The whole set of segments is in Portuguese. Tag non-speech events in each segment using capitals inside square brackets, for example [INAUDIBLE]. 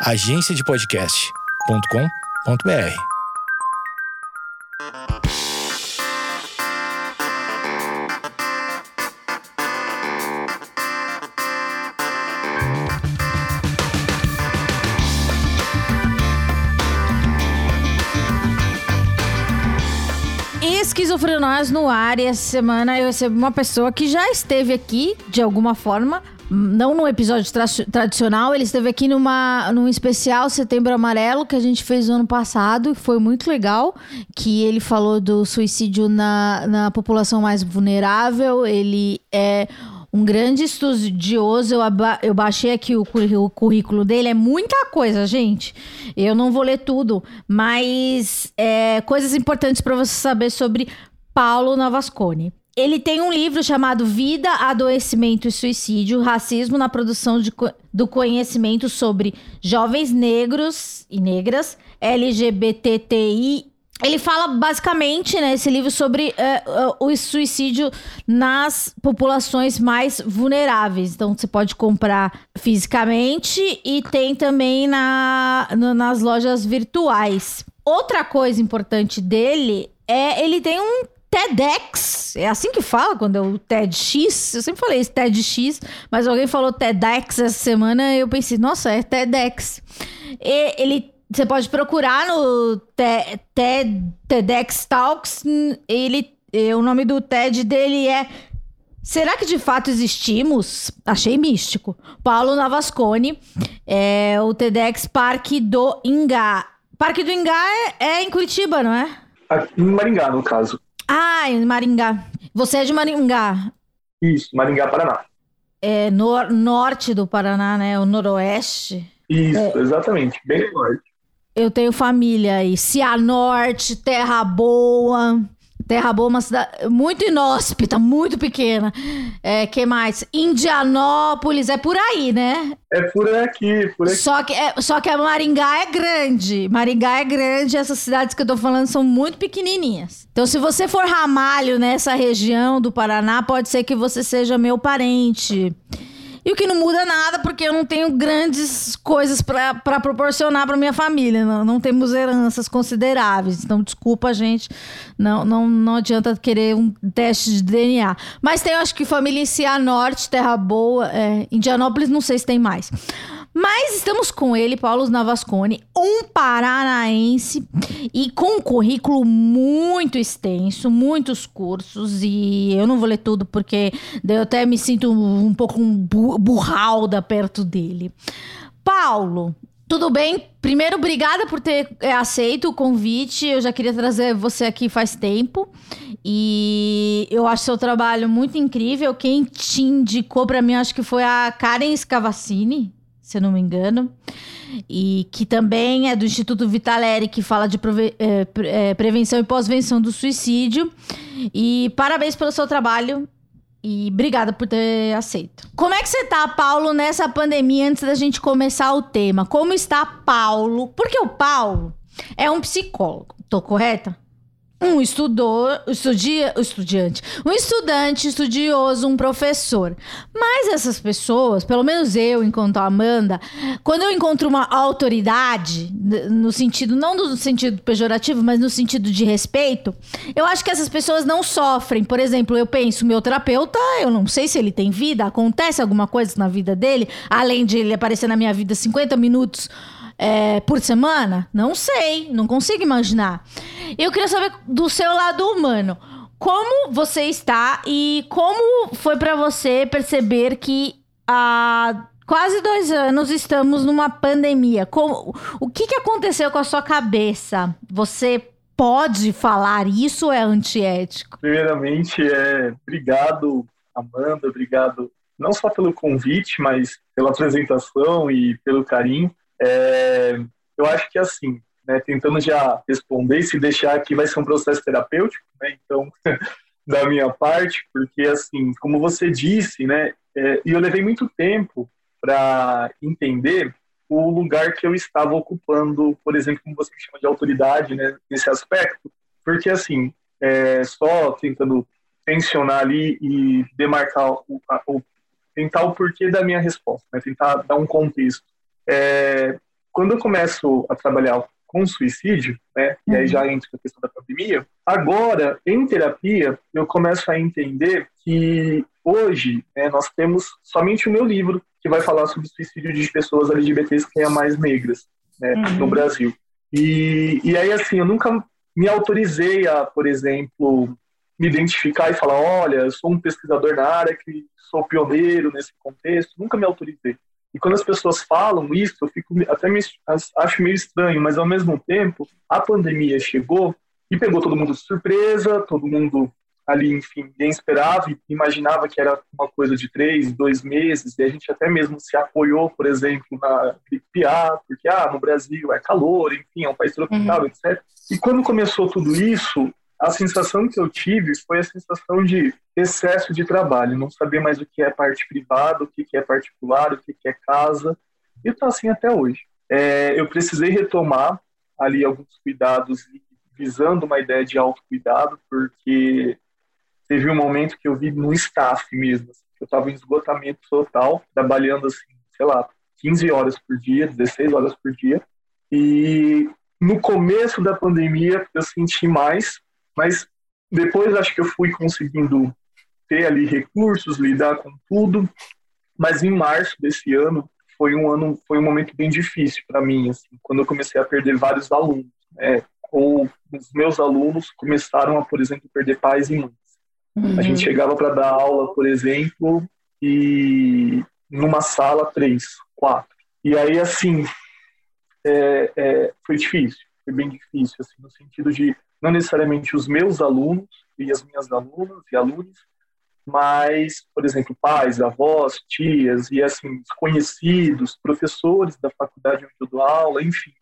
agenciadepodcast.com.br. Esquizofrenóis no ar e essa semana eu recebi uma pessoa que já esteve aqui de alguma forma, não no episódio tra tradicional, ele esteve aqui numa, num especial Setembro Amarelo que a gente fez no ano passado, foi muito legal, que ele falou do suicídio na, na população mais vulnerável, ele é um grande estudioso. Eu, eu baixei aqui o, o, currículo dele, é muita coisa, gente. Eu não vou ler tudo, mas é, coisas importantes para você saber sobre Paulo Navascone. Ele tem um livro chamado Vida, Adoecimento e Suicídio: Racismo na Produção de, do Conhecimento sobre Jovens Negros e Negras, LGBTI ele fala basicamente né, livro sobre uh, uh, o suicídio nas populações mais vulneráveis. Então você pode comprar fisicamente e tem também na, no, nas lojas virtuais. Outra coisa importante dele é ele tem um TEDx, é assim que fala quando é o TEDx. Eu sempre falei esse TEDx, mas alguém falou TEDx essa semana eu pensei, nossa, é TEDx. E ele você pode procurar no TEDx Talks. Ele, o nome do TED dele é Será que de fato existimos? Achei místico. Paulo Navascone, é o TEDx Parque do Ingá. Parque do Ingá é, é em Curitiba, não é? Em Maringá, no caso. Ah, em Maringá. Você é de Maringá? Isso, Maringá, Paraná. É no, norte do Paraná, né? O noroeste. Isso, é. exatamente, bem norte. Eu tenho família aí. Cianorte, Terra Boa. Terra Boa é uma cidade muito inóspita, muito pequena. É, que mais? Indianópolis, é por aí, né? É por aqui, por aqui. Só que, é, só que a Maringá é grande. Maringá é grande, essas cidades que eu tô falando são muito pequenininhas. Então, se você for ramalho nessa região do Paraná, pode ser que você seja meu parente. E o que não muda nada, porque eu não tenho grandes coisas para proporcionar para minha família. Não, não, temos heranças consideráveis. Então, desculpa, gente. Não, não, não adianta querer um teste de DNA. Mas tem, acho que família em Cianorte, Terra Boa, é, Indianópolis, não sei se tem mais. Mas estamos com ele, Paulo Navascone, um paranaense e com um currículo muito extenso, muitos cursos, e eu não vou ler tudo porque eu até me sinto um, pouco um burralda perto dele. Paulo, tudo bem? Primeiro, obrigada por ter é, aceito o convite. Eu já queria trazer você aqui faz tempo. E eu acho seu trabalho muito incrível. Quem te indicou para mim, acho que foi a Karen Scavacini se eu não me engano, e que também é do Instituto Vitaleri, que fala de é, prevenção e pós-venção do suicídio. E parabéns pelo seu trabalho e obrigada por ter aceito. Como é que você tá, Paulo, nessa pandemia antes da gente começar o tema? Como está Paulo? Porque o Paulo é um psicólogo, tô correta? Um estudor, estudia, estudiante, um estudante estudioso, um professor. Mas essas pessoas, pelo menos eu, enquanto Amanda, quando eu encontro uma autoridade, no sentido, não no sentido pejorativo, mas no sentido de respeito, eu acho que essas pessoas não sofrem. Por exemplo, eu penso, meu terapeuta, eu não sei se ele tem vida, acontece alguma coisa na vida dele, além de ele aparecer na minha vida 50 minutos é, por semana? Não sei, não consigo imaginar. Eu queria saber do seu lado humano. Como você está e como foi para você perceber que há quase dois anos estamos numa pandemia? Como, o que, que aconteceu com a sua cabeça? Você pode falar isso ou é antiético? Primeiramente, é, obrigado, Amanda, obrigado não só pelo convite, mas pela apresentação e pelo carinho. É, eu acho que assim, né, tentando já responder, se deixar aqui vai ser um processo terapêutico, né, então, [LAUGHS] da minha parte, porque assim, como você disse, né, é, e eu levei muito tempo para entender o lugar que eu estava ocupando, por exemplo, como você chama de autoridade, né, nesse aspecto, porque assim, é, só tentando tensionar ali e demarcar o, o tentar o porquê da minha resposta, né, tentar dar um contexto. É, quando eu começo a trabalhar com suicídio, né, e aí já entra a questão da pandemia, agora, em terapia, eu começo a entender que hoje né, nós temos somente o meu livro que vai falar sobre suicídio de pessoas LGBTs que é mais negras né, uhum. no Brasil. E, e aí, assim, eu nunca me autorizei a, por exemplo, me identificar e falar, olha, eu sou um pesquisador na área que sou pioneiro nesse contexto, nunca me autorizei. E quando as pessoas falam isso, eu fico até me, acho meio estranho, mas ao mesmo tempo, a pandemia chegou e pegou todo mundo de surpresa, todo mundo ali, enfim, ninguém esperava e imaginava que era uma coisa de três, dois meses, e a gente até mesmo se apoiou, por exemplo, na gripe A, porque, ah, no Brasil é calor, enfim, é um país tropical, uhum. etc. E quando começou tudo isso, a sensação que eu tive foi a sensação de excesso de trabalho, não saber mais o que é parte privada, o que é particular, o que é casa, e está assim até hoje. É, eu precisei retomar ali alguns cuidados visando uma ideia de autocuidado, porque teve um momento que eu vi no staff mesmo, assim, eu estava em esgotamento total, trabalhando assim, sei lá, 15 horas por dia, 16 horas por dia, e no começo da pandemia eu senti mais, mas depois acho que eu fui conseguindo ter ali recursos, lidar com tudo. Mas em março desse ano foi um ano, foi um momento bem difícil para mim, assim, quando eu comecei a perder vários alunos. Né? Ou os meus alunos começaram a, por exemplo, perder pais e mães. Uhum. A gente chegava para dar aula, por exemplo, e numa sala três, quatro. E aí assim é, é, foi difícil, foi bem difícil, assim, no sentido de não necessariamente os meus alunos e as minhas alunas e alunos, mas, por exemplo, pais, avós, tias e assim, conhecidos, professores da faculdade onde eu dou aula, enfim.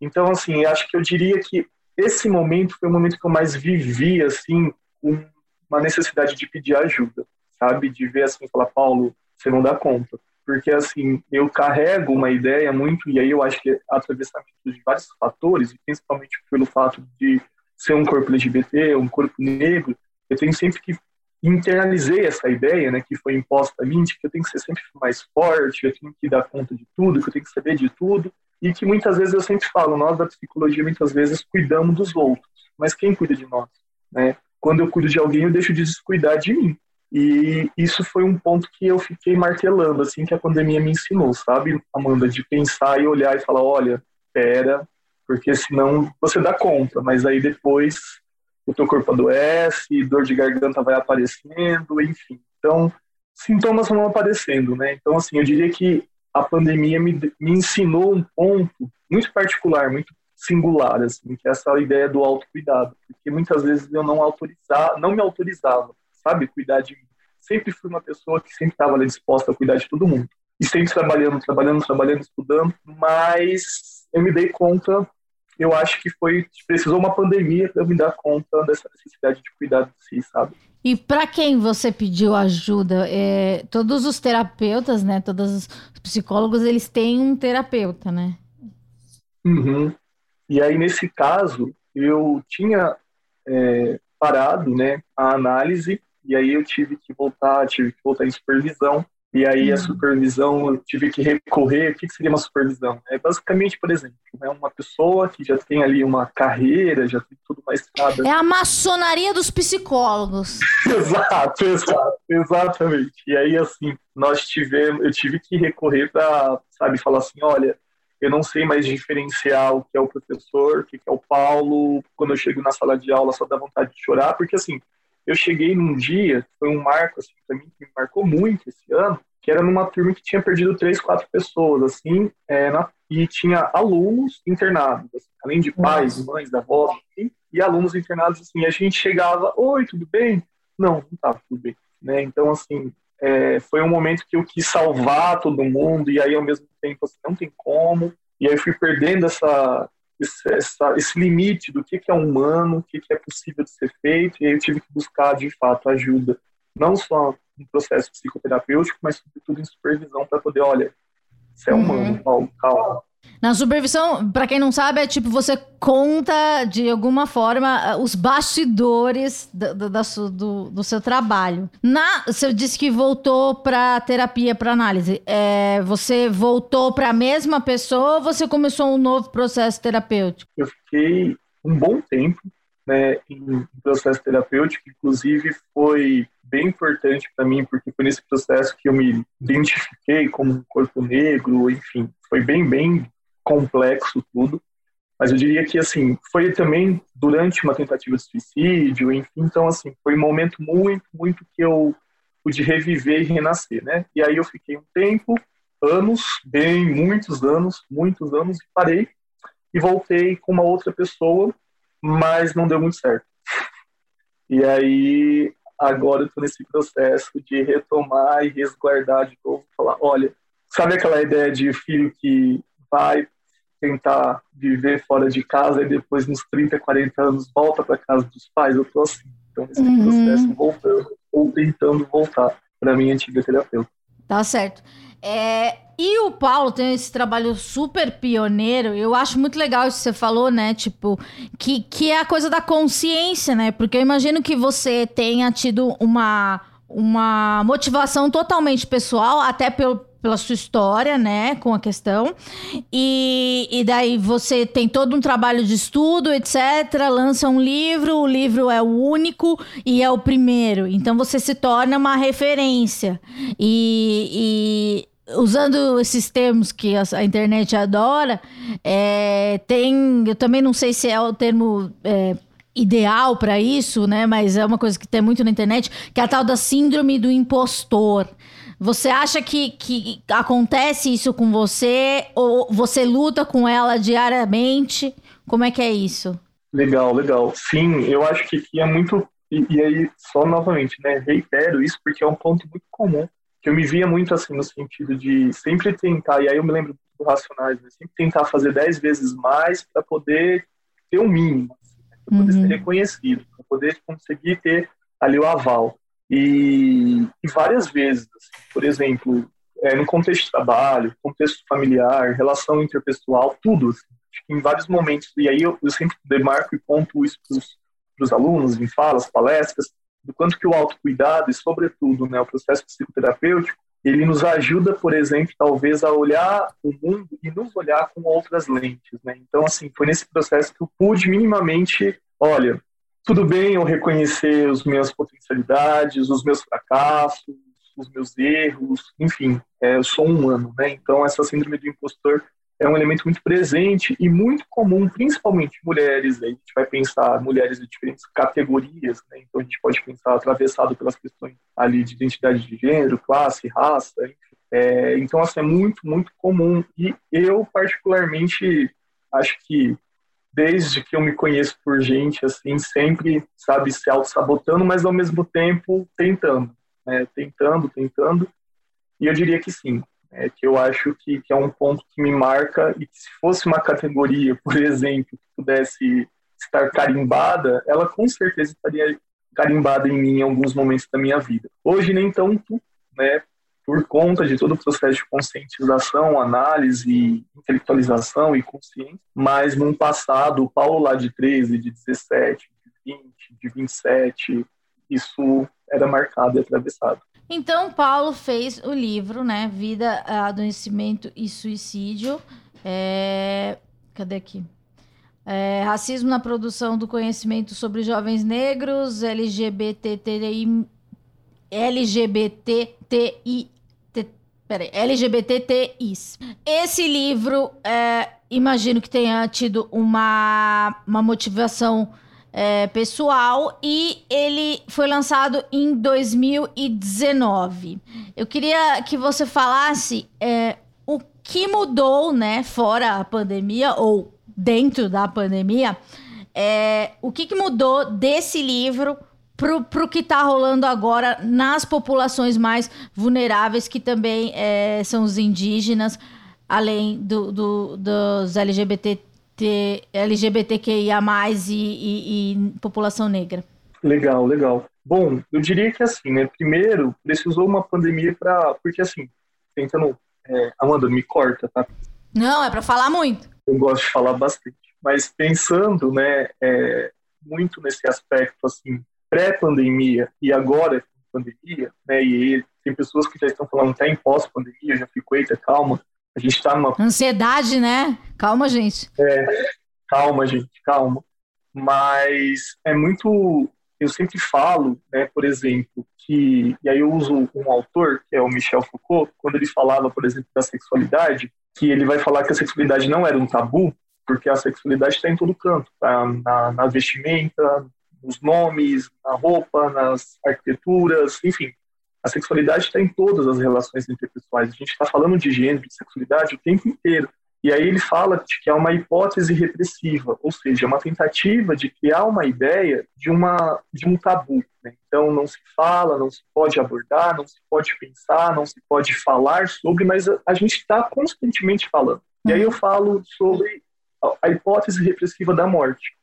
Então, assim, acho que eu diria que esse momento foi o momento que eu mais vivi, assim, uma necessidade de pedir ajuda, sabe? De ver assim, falar, Paulo, você não dá conta. Porque, assim, eu carrego uma ideia muito, e aí eu acho que é atravessamento de vários fatores, principalmente pelo fato de ser um corpo LGBT, um corpo negro, eu tenho sempre que internalizei essa ideia, né, que foi imposta a mim, de que eu tenho que ser sempre mais forte, eu tenho que dar conta de tudo, que eu tenho que saber de tudo, e que muitas vezes eu sempre falo, nós da psicologia muitas vezes cuidamos dos outros, mas quem cuida de nós, né? Quando eu cuido de alguém, eu deixo de descuidar de mim. E isso foi um ponto que eu fiquei martelando, assim, que a pandemia me ensinou, sabe, Amanda, de pensar e olhar e falar, olha, pera, porque senão você dá conta, mas aí depois o teu corpo adoece, dor de garganta vai aparecendo, enfim. Então, sintomas vão aparecendo, né? Então, assim, eu diria que a pandemia me, me ensinou um ponto muito particular, muito singular, assim, que é essa ideia do autocuidado, porque muitas vezes eu não autorizava, não me autorizava, sabe, cuidar de mim. Sempre fui uma pessoa que sempre estava disposta a cuidar de todo mundo. E sempre trabalhando, trabalhando, trabalhando, estudando, mas eu me dei conta eu acho que foi precisou uma pandemia para me dar conta dessa necessidade de cuidar de si, sabe? E para quem você pediu ajuda? É, todos os terapeutas, né? Todos os psicólogos, eles têm um terapeuta, né? Uhum. E aí nesse caso eu tinha é, parado, né, a análise e aí eu tive que voltar, tive que voltar em supervisão e aí a uhum. supervisão, eu tive que recorrer. O que seria uma supervisão? É basicamente, por exemplo, é uma pessoa que já tem ali uma carreira, já tem tudo mais estrada. É a maçonaria dos psicólogos. [LAUGHS] exato, exato, exatamente. E aí, assim, nós tivemos, eu tive que recorrer para, sabe, falar assim, olha, eu não sei mais diferenciar o que é o professor, o que é o Paulo. Quando eu chego na sala de aula, só dá vontade de chorar, porque assim, eu cheguei num dia, foi um marco assim para mim que me marcou muito esse ano, que era numa turma que tinha perdido três, quatro pessoas, assim, é, na, e tinha alunos internados, assim, além de pais, Nossa. mães, avós, assim, e alunos internados, assim, e a gente chegava, oi, tudo bem? Não, não estava tudo bem, né? Então, assim, é, foi um momento que eu quis salvar todo mundo, e aí, ao mesmo tempo, assim, não tem como, e aí fui perdendo essa, essa, esse limite do que, que é humano, o que, que é possível de ser feito, e aí eu tive que buscar, de fato, ajuda, não só no processo psicoterapêutico, mas sobretudo em supervisão para poder, olha, você é humano, uhum. Paulo, calma. Na supervisão, para quem não sabe, é tipo você conta de alguma forma os bastidores do, do, do, do seu trabalho. Na, você disse que voltou para terapia, para análise. É, você voltou para a mesma pessoa ou você começou um novo processo terapêutico? Eu fiquei um bom tempo né, em processo terapêutico, inclusive foi bem importante para mim, porque foi nesse processo que eu me identifiquei como um corpo negro, enfim, foi bem, bem complexo tudo. Mas eu diria que, assim, foi também durante uma tentativa de suicídio, enfim, então, assim, foi um momento muito, muito que eu pude reviver e renascer, né? E aí eu fiquei um tempo, anos, bem, muitos anos, muitos anos, e parei e voltei com uma outra pessoa, mas não deu muito certo. E aí agora eu estou nesse processo de retomar e resguardar de novo, falar, olha, sabe aquela ideia de filho que vai tentar viver fora de casa e depois nos 30, 40 anos volta para casa dos pais? Eu tô assim, então nesse uhum. processo voltando ou tentando voltar para minha antiga terapeuta. Tá certo. É, e o Paulo tem esse trabalho super pioneiro. Eu acho muito legal isso que você falou, né? Tipo, que, que é a coisa da consciência, né? Porque eu imagino que você tenha tido uma, uma motivação totalmente pessoal, até pelo, pela sua história, né, com a questão. E, e daí você tem todo um trabalho de estudo, etc. Lança um livro, o livro é o único e é o primeiro. Então você se torna uma referência. E, e usando esses termos que a, internet adora, é, tem. Eu também não sei se é o termo. É, ideal para isso, né? Mas é uma coisa que tem muito na internet, que é a tal da síndrome do impostor. Você acha que, que acontece isso com você? Ou você luta com ela diariamente? Como é que é isso? Legal, legal. Sim, eu acho que aqui é muito. E, e aí, só novamente, né? Reitero isso porque é um ponto muito comum. Que eu me via muito assim, no sentido de sempre tentar, e aí eu me lembro do Racionais, né, sempre tentar fazer dez vezes mais para poder ter um mínimo, assim, né, para poder uhum. ser reconhecido, para poder conseguir ter ali o aval. E, e várias vezes, assim, por exemplo, é, no contexto de trabalho, contexto familiar, relação interpessoal, tudo. Assim, em vários momentos, e aí eu, eu sempre demarco e ponto isso para os alunos, em falas, palestras, do quanto que o autocuidado e, sobretudo, né, o processo psicoterapêutico, ele nos ajuda, por exemplo, talvez a olhar o mundo e nos olhar com outras lentes, né? Então, assim, foi nesse processo que eu pude minimamente, olha, tudo bem eu reconhecer as minhas potencialidades, os meus fracassos, os meus erros, enfim, é, eu sou humano, né? Então essa síndrome do impostor é um elemento muito presente e muito comum, principalmente mulheres. Né? A gente vai pensar mulheres de diferentes categorias, né? então a gente pode pensar atravessado pelas questões ali de identidade de gênero, classe, raça. É, então, assim, é muito, muito comum. E eu, particularmente, acho que desde que eu me conheço por gente, assim, sempre, sabe, se auto-sabotando, mas ao mesmo tempo tentando, né? Tentando, tentando. E eu diria que sim, é, que eu acho que, que é um ponto que me marca e que se fosse uma categoria, [LAUGHS] por exemplo, que pudesse estar carimbada, ela com certeza estaria carimbada em mim em alguns momentos da minha vida. Hoje nem tanto, né, por conta de todo o processo de conscientização, análise, intelectualização e consciência, mas num passado, Paulo lá de 13, de 17, de 20, de 27, isso era marcado e atravessado. Então, Paulo fez o livro, né? Vida, Adoecimento e Suicídio. É... Cadê aqui? É, racismo na produção do conhecimento sobre jovens negros, LGBTTI, LGBTTI Peraí, LGBTTIs. Esse livro, é, imagino que tenha tido uma, uma motivação é, pessoal e ele foi lançado em 2019. Eu queria que você falasse é, o que mudou, né, fora a pandemia ou dentro da pandemia, é, o que, que mudou desse livro pro, pro que está rolando agora nas populações mais vulneráveis, que também é, são os indígenas, além do, do dos LGBT, LGBTQIA+, e, e, e população negra. Legal, legal. Bom, eu diria que assim, né? Primeiro, precisou uma pandemia para. Porque assim, tentando. É, Amanda, me corta, tá? Não, é para falar muito. Eu gosto de falar bastante. Mas pensando, né, é, muito nesse aspecto, assim, pré-pandemia e agora pandemia, né, e tem pessoas que já estão falando até em pós-pandemia, já ficou, eita, calma, a gente está numa... Ansiedade, né? Calma, gente. É, calma, gente, calma. Mas é muito eu sempre falo, né, por exemplo, que, e aí eu uso um autor, que é o Michel Foucault, quando ele falava, por exemplo, da sexualidade, que ele vai falar que a sexualidade não era um tabu, porque a sexualidade está em todo canto, tá? na, na vestimenta, nos nomes, na roupa, nas arquiteturas, enfim. A sexualidade está em todas as relações interpessoais. A gente está falando de gênero, de sexualidade o tempo inteiro. E aí ele fala que é uma hipótese repressiva, ou seja, é uma tentativa de criar uma ideia de, uma, de um tabu. Né? Então não se fala, não se pode abordar, não se pode pensar, não se pode falar sobre, mas a, a gente está constantemente falando. E aí eu falo sobre a hipótese repressiva da morte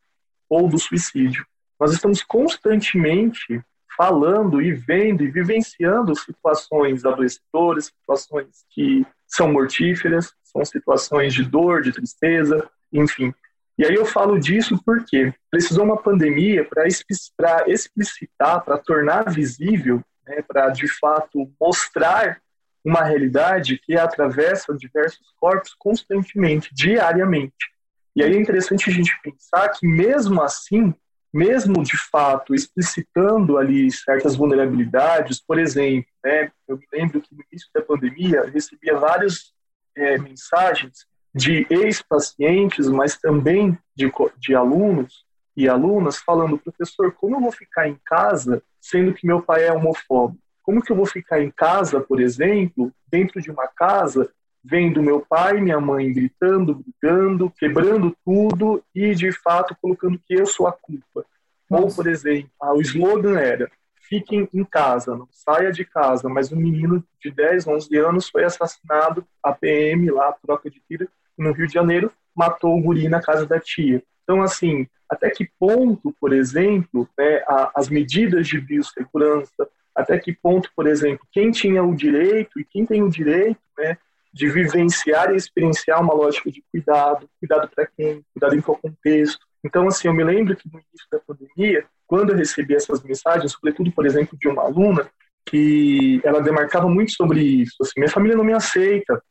ou do suicídio. Nós estamos constantemente falando e vendo e vivenciando situações adoecedoras, situações que são mortíferas, são situações de dor, de tristeza, enfim. E aí eu falo disso porque precisou uma pandemia para explicitar, para tornar visível, né, para de fato mostrar uma realidade que atravessa diversos corpos constantemente, diariamente. E aí é interessante a gente pensar que mesmo assim, mesmo de fato explicitando ali certas vulnerabilidades, por exemplo, né, eu me lembro que no início da pandemia recebia várias é, mensagens de ex-pacientes, mas também de, de alunos e alunas falando, professor, como eu vou ficar em casa sendo que meu pai é homofóbico? Como que eu vou ficar em casa, por exemplo, dentro de uma casa, vendo meu pai e minha mãe gritando, brigando, quebrando tudo e, de fato, colocando que eu sou a culpa? Nossa. Ou, por exemplo, ah, o slogan era fiquem em casa, não saia de casa, mas um menino de 10, 11 anos foi assassinado, a PM lá, troca de tiro, no Rio de Janeiro, matou o guri na casa da tia. Então, assim, até que ponto, por exemplo, né, as medidas de biossegurança, até que ponto, por exemplo, quem tinha o direito e quem tem o direito né, de vivenciar e experienciar uma lógica de cuidado, cuidado para quem, cuidado em qual contexto. Então, assim, eu me lembro que no início da pandemia, quando eu recebi essas mensagens, sobretudo, por exemplo, de uma aluna, que ela demarcava muito sobre isso, assim, minha família não me aceita,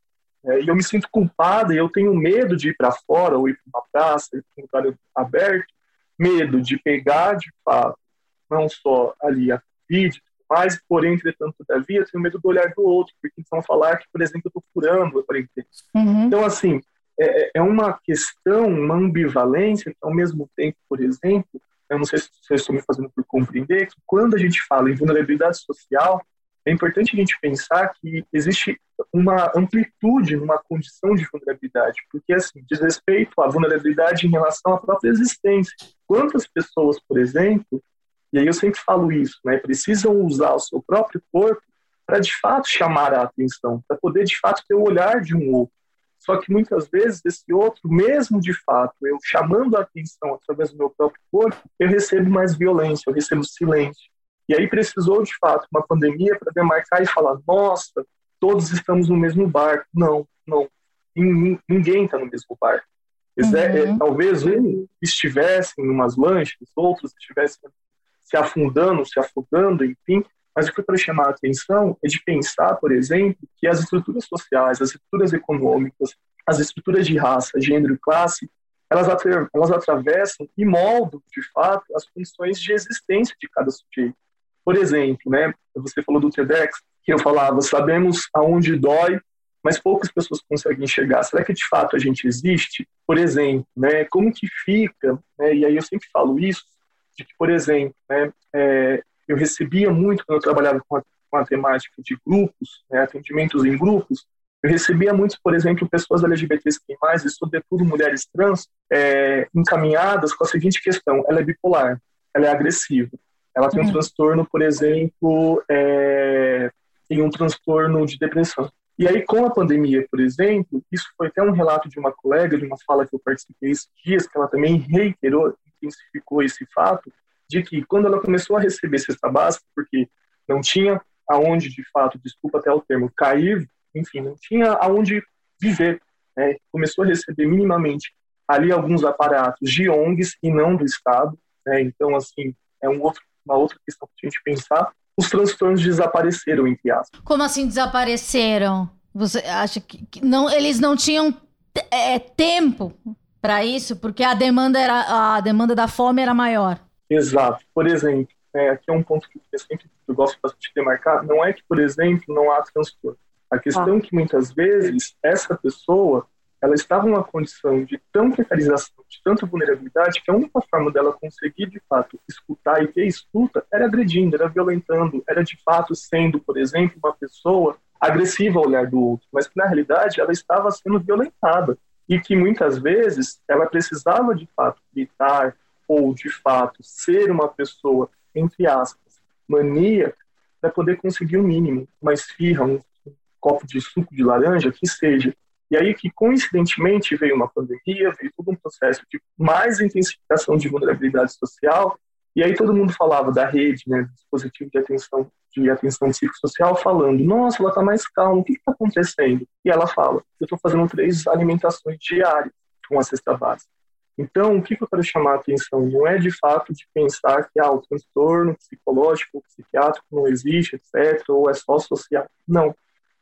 é, e eu me sinto culpada, e eu tenho medo de ir para fora, ou ir para uma praça, ir para um lugar aberto, medo de pegar, de fato, não só ali a vídeo, mas, porém, entretanto, todavia, eu tenho medo do olhar do outro, porque vão falar que, por exemplo, eu estou furando a quarentena. Uhum. Então, assim, é, é, é uma questão, uma ambivalência, que ao mesmo tempo, por exemplo, eu não sei se vocês estão me fazendo por compreender, que quando a gente fala em vulnerabilidade social, é importante a gente pensar que existe uma amplitude numa condição de vulnerabilidade, porque assim, diz respeito à vulnerabilidade em relação à própria existência. Quantas pessoas, por exemplo, e aí eu sempre falo isso, né, precisam usar o seu próprio corpo para de fato chamar a atenção, para poder de fato ter o olhar de um outro. Só que muitas vezes esse outro, mesmo de fato, eu chamando a atenção através do meu próprio corpo, eu recebo mais violência, eu recebo silêncio. E aí precisou de fato uma pandemia para demarcar e falar: nossa, todos estamos no mesmo barco. Não, não. Ninguém está no mesmo barco. Uhum. É, talvez um estivesse em umas lanchas, outros estivessem se afundando, se afogando, enfim, mas o que eu quero chamar a atenção é de pensar, por exemplo, que as estruturas sociais, as estruturas econômicas, as estruturas de raça, gênero e classe, elas, elas atravessam e moldam, de fato, as condições de existência de cada sujeito. Por exemplo, né, você falou do TEDx, que eu falava, sabemos aonde dói, mas poucas pessoas conseguem enxergar. Será que de fato a gente existe? Por exemplo, né, como que fica, né, e aí eu sempre falo isso, de que, por exemplo, né, é, eu recebia muito quando eu trabalhava com a, com a temática de grupos, né, atendimentos em grupos, eu recebia muito, por exemplo, pessoas LGBTs e sobretudo mulheres trans, é, encaminhadas com a seguinte questão: ela é bipolar, ela é agressiva, ela tem um uhum. transtorno, por exemplo, é, tem um transtorno de depressão. E aí, com a pandemia, por exemplo, isso foi até um relato de uma colega, de uma fala que eu participei esses dias, que ela também reiterou, intensificou esse fato, de que quando ela começou a receber cesta básica, porque não tinha aonde, de fato, desculpa até o termo, cair, enfim, não tinha aonde viver. né, começou a receber minimamente ali alguns aparatos de ONGs e não do Estado. Né, então, assim, é um outro, uma outra questão para a gente pensar. Os transtornos desapareceram, entre aspas. Como assim desapareceram? Você acha que, que não, eles não tinham é, tempo para isso, porque a demanda, era, a demanda da fome era maior? Exato. Por exemplo, é, aqui é um ponto que eu sempre eu gosto bastante de demarcar, não é que, por exemplo, não há transtorno. A questão ah. é que muitas vezes essa pessoa ela estava numa condição de tão precarização, de tanta vulnerabilidade, que a única forma dela conseguir, de fato, escutar e ter escuta era agredindo, era violentando, era de fato sendo, por exemplo, uma pessoa agressiva ao olhar do outro, mas que na realidade ela estava sendo violentada e que muitas vezes ela precisava de fato gritar ou de fato ser uma pessoa, entre aspas, maníaca, para poder conseguir o mínimo, uma esfirra, um copo de suco de laranja, que seja. E aí que, coincidentemente, veio uma pandemia, veio todo um processo de mais intensificação de vulnerabilidade social, e aí todo mundo falava da rede, né, do dispositivo de atenção de atenção psicossocial, falando, nossa, ela está mais calma, o que está acontecendo? E ela fala, eu estou fazendo três alimentações diárias com a cesta básica. Então, o que, eu quero chamar a atenção? Não é de fato de pensar que ah, o transtorno psicológico, psiquiátrico não existe, etc., ou é só social. Não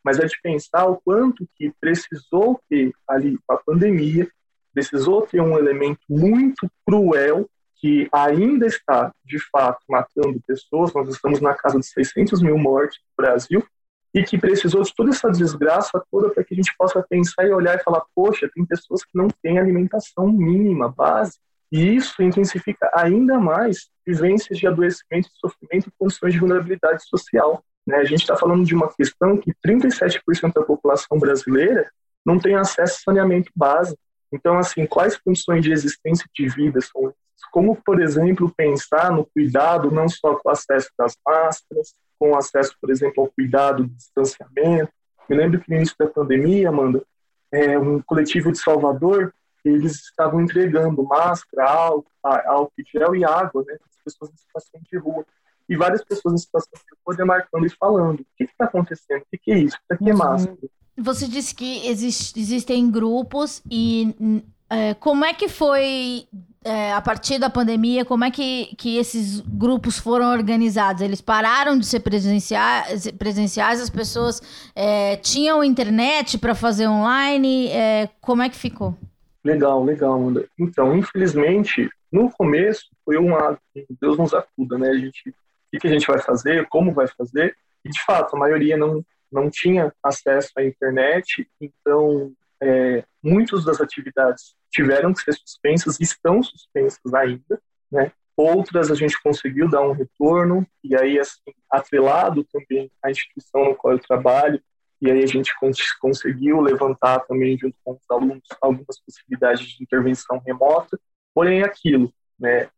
mas é de pensar o quanto que precisou ter ali a pandemia, precisou ter um elemento muito cruel que ainda está, de fato, matando pessoas. Nós estamos na casa de 600 mil mortes no Brasil e que precisou de toda essa desgraça toda para que a gente possa pensar e olhar e falar: poxa, tem pessoas que não têm alimentação mínima, básica. E isso intensifica ainda mais vivências de adoecimento, sofrimento e condições de vulnerabilidade social. Né? A gente está falando de uma questão que 37% da população brasileira não tem acesso a saneamento básico. Então, assim, quais condições de existência de vida são essas? Como, por exemplo, pensar no cuidado não só com o acesso das máscaras, com acesso, por exemplo, ao cuidado do distanciamento. Me lembro que no início da pandemia, Amanda, é, um coletivo de Salvador, eles estavam entregando máscara, álcool, álcool gel e água né, para as pessoas em situação de rua e várias pessoas em situação de rua demarcando e falando: o que está acontecendo? O que, é isso? O que é uhum. máscara? Você disse que existe, existem grupos e é, como é que foi é, a partir da pandemia? Como é que, que esses grupos foram organizados? Eles pararam de ser presenciais, presenciais as pessoas é, tinham internet para fazer online? É, como é que ficou? Legal, legal, Amanda. Então, infelizmente, no começo foi uma Deus nos acuda, né? A gente o que a gente vai fazer, como vai fazer. E, de fato, a maioria não, não tinha acesso à internet, então é, muitas das atividades tiveram que ser suspensas, estão suspensas ainda, né? Outras a gente conseguiu dar um retorno, e aí, assim, atrelado também à instituição no qual eu trabalho, e aí a gente conseguiu levantar também, junto com os alunos, algumas possibilidades de intervenção remota, porém aquilo, né,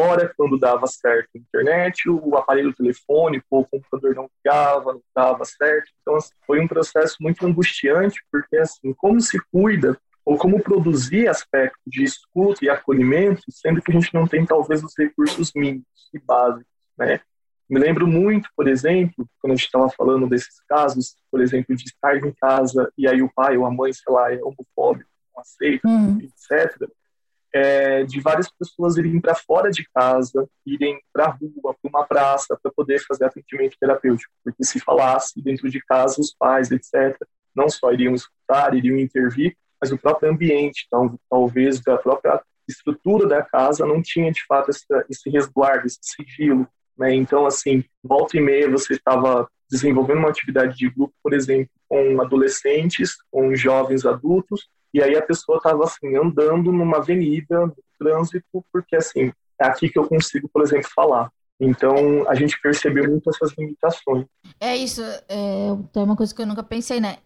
Ora, quando dava certo a internet, o aparelho telefônico ou o computador não ligava, não dava certo. Então, assim, foi um processo muito angustiante, porque, assim, como se cuida ou como produzir aspecto de escuta e acolhimento, sendo que a gente não tem, talvez, os recursos mínimos e básicos, né? Me lembro muito, por exemplo, quando a gente estava falando desses casos, por exemplo, de estar em casa e aí o pai ou a mãe, sei lá, é homofóbico, não aceita, uhum. etc é, de várias pessoas irem para fora de casa, irem para a rua, para uma praça, para poder fazer atendimento terapêutico. Porque se falasse dentro de casa, os pais, etc., não só iriam escutar, iriam intervir, mas o próprio ambiente, então, talvez da própria estrutura da casa não tinha de fato esse, esse resguardo, esse sigilo. Né? Então, assim, volta e meia você estava desenvolvendo uma atividade de grupo, por exemplo, com adolescentes, com jovens adultos, e aí a pessoa estava assim, andando numa avenida, no trânsito, porque assim, é aqui que eu consigo, por exemplo, falar. Então, a gente percebeu muito essas limitações. É isso, é, é uma coisa que eu nunca pensei, né?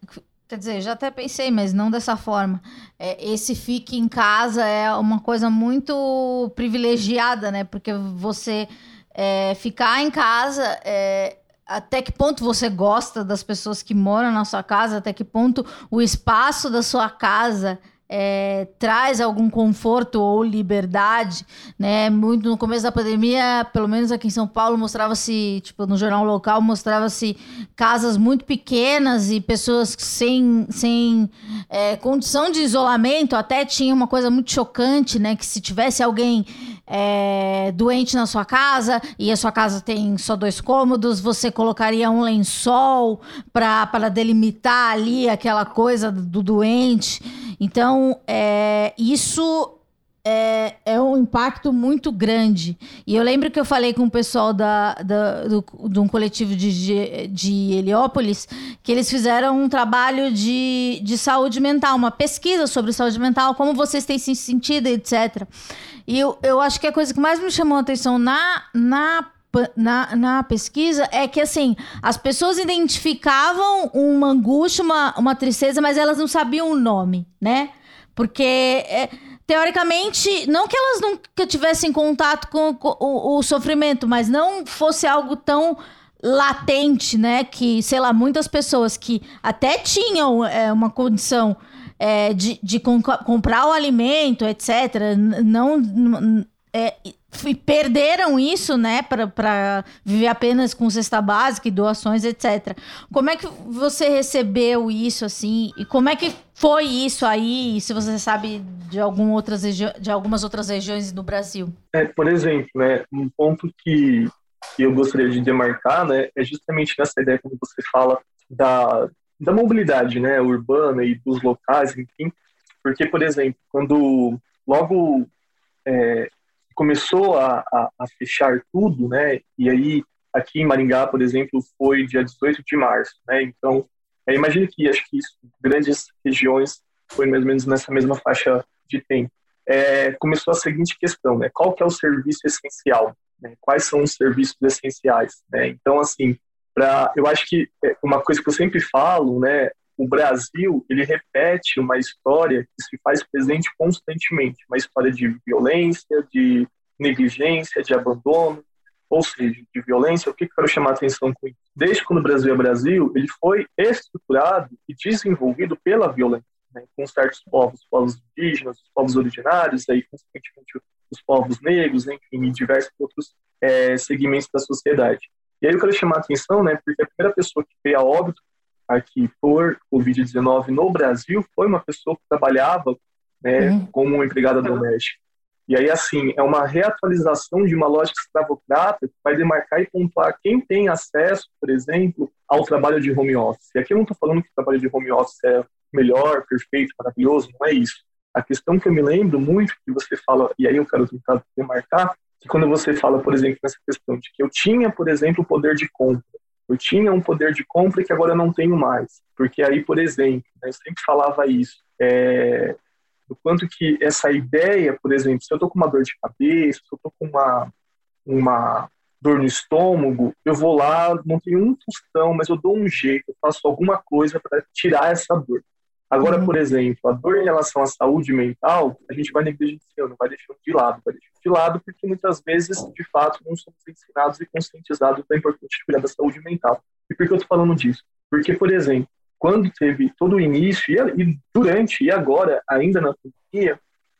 Quer dizer, já até pensei, mas não dessa forma. É, esse fique em casa é uma coisa muito privilegiada, né? Porque você é, ficar em casa é, até que ponto você gosta das pessoas que moram na sua casa, até que ponto o espaço da sua casa é, traz algum conforto ou liberdade, né? Muito no começo da pandemia, pelo menos aqui em São Paulo, mostrava-se, tipo, no jornal local, mostrava-se casas muito pequenas e pessoas sem, sem é, condição de isolamento. Até tinha uma coisa muito chocante, né? Que se tivesse alguém é, doente na sua casa e a sua casa tem só dois cômodos, você colocaria um lençol para delimitar ali aquela coisa do doente. Então, é, isso é, é, um impacto muito grande. E eu lembro que eu falei com o pessoal da, da, do, de um coletivo de, de Heliópolis que eles fizeram um trabalho de, de saúde mental, uma pesquisa sobre saúde mental, como vocês têm se sentido, etc. E eu, eu acho que a coisa que mais me chamou a atenção na, na na, na pesquisa é que, assim, as pessoas identificavam uma angústia, uma, uma tristeza, mas elas não sabiam o nome, né? Porque, é, teoricamente, não que elas nunca tivessem contato com, o, o, sofrimento, mas não fosse algo tão latente, né? Que, sei lá, muitas pessoas que até tinham é, uma condição é, de, de comprar o alimento, etc., não. É, e perderam isso, né, para viver apenas com cesta básica e doações, etc. Como é que você recebeu isso, assim, e como é que foi isso aí, se você sabe de, algum outras de algumas outras regiões do Brasil? É, por exemplo, né, um ponto que, que eu gostaria de demarcar, né, é justamente nessa ideia quando você fala da, da mobilidade, né, urbana e dos locais, enfim, porque, por exemplo, quando logo é, começou a, a, a, fechar tudo, né, e aí aqui em Maringá, por exemplo, foi dia 18 de março, né, então, é, imagino que acho que isso, grandes regiões foi mais ou menos nessa mesma faixa de tempo. É, começou a seguinte questão, né, qual que é o serviço essencial, né, quais são os serviços essenciais, né, então, assim, para eu acho que é, uma coisa que eu sempre falo, né, o Brasil ele repete uma história que se faz presente constantemente, uma história de violência, de negligência, de abandono, ou seja, de violência. O que eu quero chamar a atenção com isso? Desde quando o Brasil é Brasil, ele foi estruturado e desenvolvido pela violência, né, com certos povos, os povos indígenas, os povos originários, aí consequentemente os povos negros, enfim, e diversos outros é, segmentos da sociedade. E aí eu quero chamar a atenção, né, porque a primeira pessoa que veio a óbito aqui por Covid-19 no Brasil foi uma pessoa que trabalhava né, uhum. como empregada doméstica. E aí, assim, é uma reatualização de uma lógica escravocrata que vai demarcar e pontuar quem tem acesso, por exemplo, ao trabalho de home office. E aqui eu não estou falando que o trabalho de home office é melhor, perfeito, maravilhoso, não é isso. A questão que eu me lembro muito, que você fala, e aí eu quero tentar demarcar, que quando você fala, por exemplo, nessa questão de que eu tinha, por exemplo, o poder de compra, eu tinha um poder de compra que agora eu não tenho mais, porque aí, por exemplo, né, eu sempre falava isso, é, do quanto que essa ideia, por exemplo, se eu estou com uma dor de cabeça, se eu estou com uma, uma dor no estômago, eu vou lá, não tenho um tostão, mas eu dou um jeito, eu faço alguma coisa para tirar essa dor. Agora, uhum. por exemplo, a dor em relação à saúde mental, a gente vai negligenciando, vai deixando de lado, vai deixando de lado, porque muitas vezes, de fato, não somos ensinados e conscientizados da importância de cuidar da saúde mental. E por que eu estou falando disso? Porque, por exemplo, quando teve todo o início, e durante e agora, ainda na pandemia,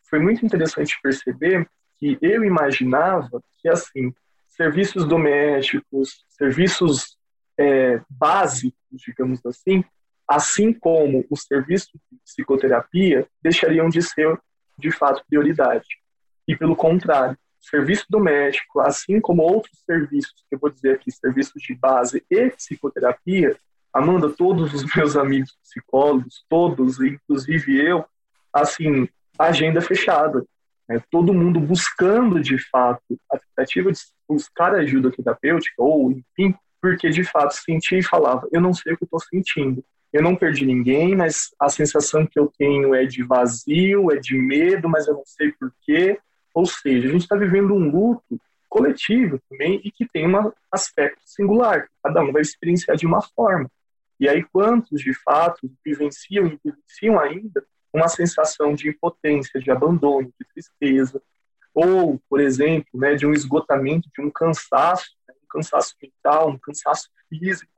foi muito interessante perceber que eu imaginava que, assim, serviços domésticos, serviços é, básicos, digamos assim, assim como os serviços de psicoterapia deixariam de ser, de fato, prioridade. E, pelo contrário, serviço doméstico, assim como outros serviços, que eu vou dizer aqui, serviços de base e psicoterapia, Amanda, todos os meus amigos psicólogos, todos, inclusive eu, assim, agenda fechada. Né? Todo mundo buscando, de fato, a tentativa de buscar ajuda terapêutica, ou, enfim, porque, de fato, sentia e falava, eu não sei o que estou sentindo, eu não perdi ninguém, mas a sensação que eu tenho é de vazio, é de medo, mas eu não sei porquê. Ou seja, a gente está vivendo um luto coletivo também e que tem um aspecto singular. Cada um vai experienciar de uma forma. E aí, quantos de fato vivenciam e vivenciam ainda uma sensação de impotência, de abandono, de tristeza, ou, por exemplo, né, de um esgotamento, de um cansaço, né, um cansaço mental, um cansaço físico,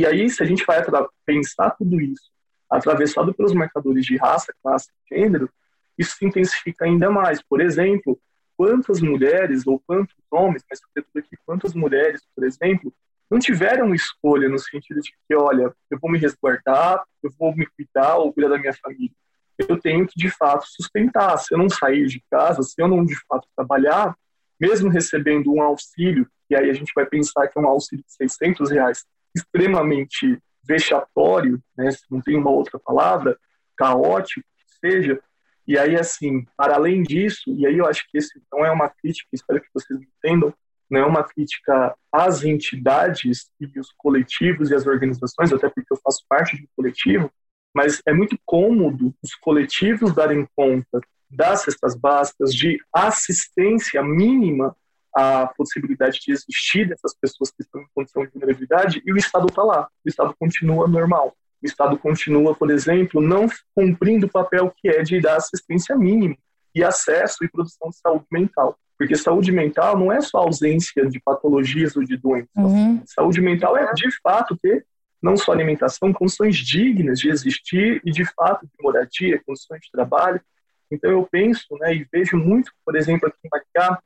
e aí, se a gente vai pensar tudo isso atravessado pelos marcadores de raça, classe, gênero, isso se intensifica ainda mais. Por exemplo, quantas mulheres ou quantos homens, mas sobretudo aqui, quantas mulheres, por exemplo, não tiveram escolha no sentido de que, olha, eu vou me resguardar, eu vou me cuidar ou cuidar da minha família. Eu tenho que, de fato, sustentar. Se eu não sair de casa, se eu não, de fato, trabalhar, mesmo recebendo um auxílio, e aí a gente vai pensar que é um auxílio de 600 reais, extremamente vexatório, né, se não tem uma outra palavra, caótico, que seja, e aí, assim, para além disso, e aí eu acho que esse não é uma crítica, espero que vocês entendam, não é uma crítica às entidades e os coletivos e as organizações, até porque eu faço parte do coletivo, mas é muito cômodo os coletivos darem conta das cestas básicas, de assistência mínima à possibilidade de existir dessas pessoas que estão em condição de vulnerabilidade, e o Estado está lá, o Estado continua normal. O Estado continua, por exemplo, não cumprindo o papel que é de dar assistência mínima e acesso e produção de saúde mental. Porque saúde mental não é só ausência de patologias ou de doenças. Uhum. Saúde mental é, de fato, ter não só alimentação, condições dignas de existir e, de fato, de moradia, condições de trabalho. Então, eu penso né, e vejo muito, por exemplo, aqui em Maquiá,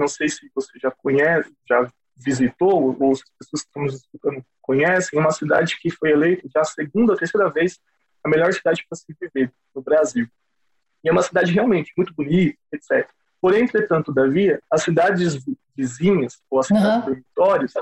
não sei se você já conhece, já visitou, ou as pessoas que estão nos escutando conhecem, uma cidade que foi eleita já a segunda terceira vez a melhor cidade para se viver no Brasil. E é uma cidade realmente muito bonita, etc. Porém, entretanto, Davi, as cidades vizinhas, ou as cidades uhum. dormitórios,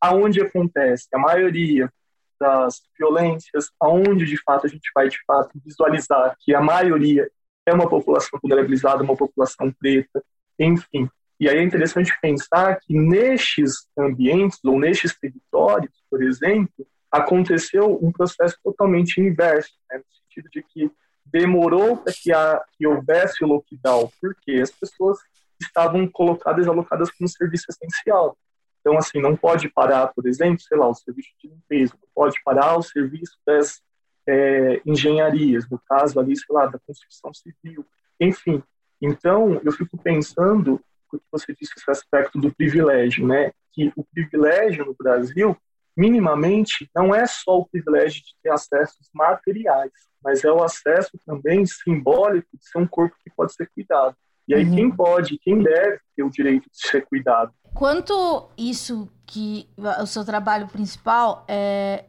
aonde acontece a maioria das violências, aonde de fato a gente vai de fato visualizar que a maioria é uma população vulnerabilizada, uma população preta, enfim. E aí é interessante pensar que nestes ambientes ou nestes territórios, por exemplo, aconteceu um processo totalmente inverso, né, no sentido de que demorou para que, que houvesse o lockdown, porque as pessoas estavam colocadas, alocadas como serviço essencial. Então, assim, não pode parar, por exemplo, sei lá, o serviço de limpeza, não pode parar o serviço das é, engenharias, no caso ali, sei lá, da construção civil, enfim. Então, eu fico pensando, porque você disse esse aspecto do privilégio, né, que o privilégio no Brasil, minimamente, não é só o privilégio de ter acessos materiais, mas é o acesso também simbólico de ser um corpo que pode ser cuidado. E aí, uhum. quem pode, quem deve ter o direito de ser cuidado? Quanto isso que o seu trabalho principal é,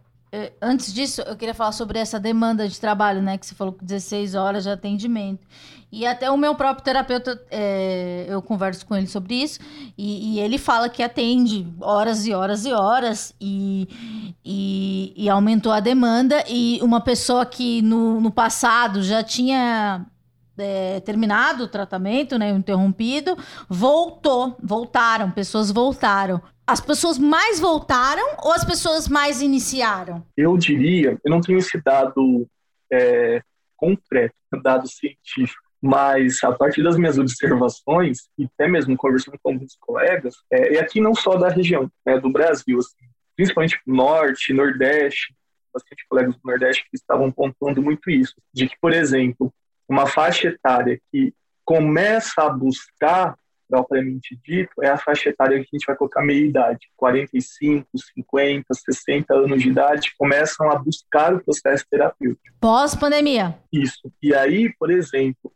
antes disso, eu queria falar sobre essa demanda de trabalho, né? Que você falou que 16 horas de atendimento. E até o meu próprio terapeuta, é, eu converso com ele sobre isso, e, e, ele fala que atende horas e horas e horas, e, e, e aumentou a demanda. E uma pessoa que no, no passado já tinha é, terminado o tratamento, né, interrompido, voltou, voltaram, pessoas voltaram. As pessoas mais voltaram ou as pessoas mais iniciaram? Eu diria, eu não tenho esse dado é, concreto, [LAUGHS] dado científico, mas a partir das minhas observações, e até mesmo conversando com alguns colegas, é, e aqui não só da região, né, do Brasil, assim, principalmente Norte, Nordeste, bastante colegas do Nordeste que estavam pontuando muito isso, de que, por exemplo, uma faixa etária que começa a buscar, propriamente dito, é a faixa etária que a gente vai colocar meia-idade. 45, 50, 60 anos de idade começam a buscar o processo terapêutico. Pós-pandemia. Isso. E aí, por exemplo,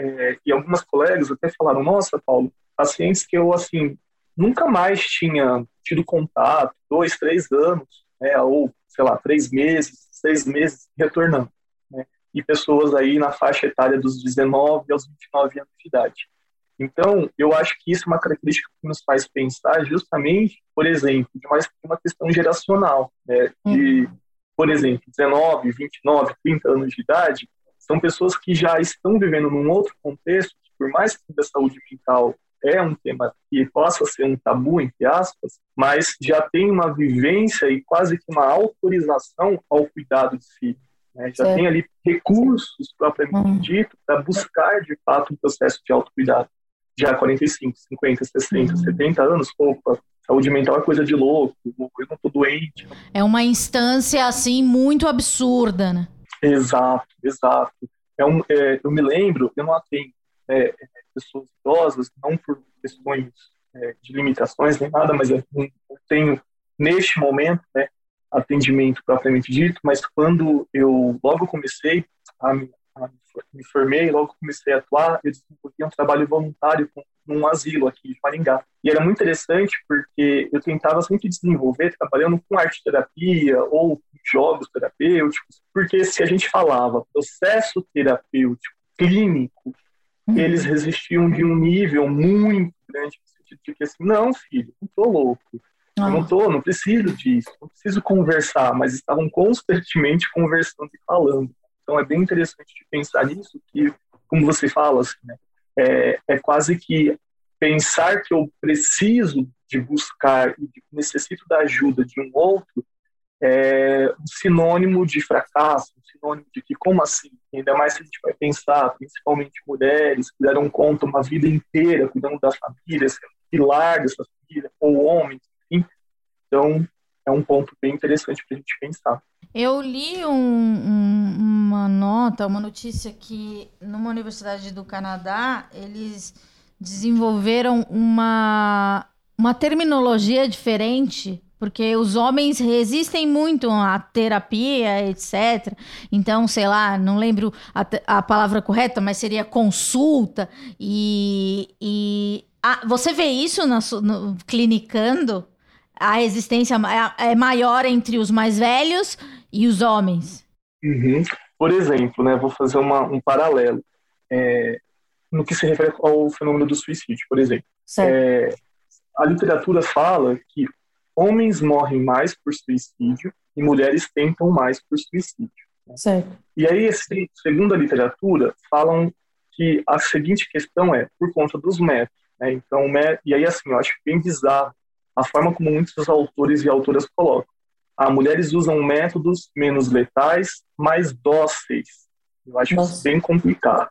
é, e algumas colegas até falaram, nossa, Paulo, pacientes que eu, assim, nunca mais tinha tido contato, dois, três anos, né, ou, sei lá, três meses, seis meses, retornando e pessoas aí na faixa etária dos 19 aos 29 anos de idade. Então, eu acho que isso é uma característica que nos faz pensar justamente, por exemplo, de uma, uma questão geracional, né? De, uhum. por exemplo, 19, 29, 30 anos de idade, são pessoas que já estão vivendo num outro contexto, que por mais que a saúde mental é um tema que possa ser um tabu, entre aspas, mas já tem uma vivência e quase que uma autorização ao cuidado de si. Né? Já certo. tem ali recursos propriamente uhum. dito para buscar de fato um processo de autocuidado. Já 45, 50, 60, uhum. 70 anos, opa, saúde mental é coisa de louco, eu não tô doente. É uma instância assim muito absurda, né? Exato, exato. É um, é, eu me lembro, eu não atendo é, pessoas idosas, não por questões é, de limitações nem nada, mas eu tenho neste momento, né, atendimento propriamente dito, mas quando eu logo comecei a me, a me formei, logo comecei a atuar, eu desenvolvi um trabalho voluntário com, num asilo aqui de Maringá. E era muito interessante porque eu tentava sempre desenvolver trabalhando com arte terapia ou jogos terapêuticos, porque se a gente falava processo terapêutico clínico, uhum. eles resistiam de um nível muito grande, no sentido de que assim, não, filho, não tô louco, eu não ah. tô, não preciso disso, não preciso conversar, mas estavam constantemente conversando e falando. Então é bem interessante de pensar nisso, que, como você fala, assim, né, é, é quase que pensar que eu preciso de buscar e necessito da ajuda de um outro é um sinônimo de fracasso, um sinônimo de que, como assim? Ainda mais se a gente vai pensar, principalmente mulheres que deram conta uma vida inteira cuidando da família, sendo pilar dessa família, ou homens, enfim. Então, é um ponto bem interessante para a gente pensar. Eu li um, um, uma nota, uma notícia que numa universidade do Canadá eles desenvolveram uma, uma terminologia diferente porque os homens resistem muito à terapia, etc. Então, sei lá, não lembro a, a palavra correta, mas seria consulta. E, e a, você vê isso no, no, clinicando? A resistência é, é maior entre os mais velhos e os homens. Uhum. Por exemplo, né, vou fazer uma, um paralelo é, no que se refere ao fenômeno do suicídio, por exemplo. É, a literatura fala que homens morrem mais por suicídio e mulheres tentam mais por suicídio. Certo. E aí, segundo a literatura, falam que a seguinte questão é por conta dos métodos. Né? Então, e aí, assim, eu acho bem bizarro a forma como muitos autores e autoras colocam. Ah, mulheres usam métodos menos letais, mais dóceis. Eu acho Nossa. bem complicado.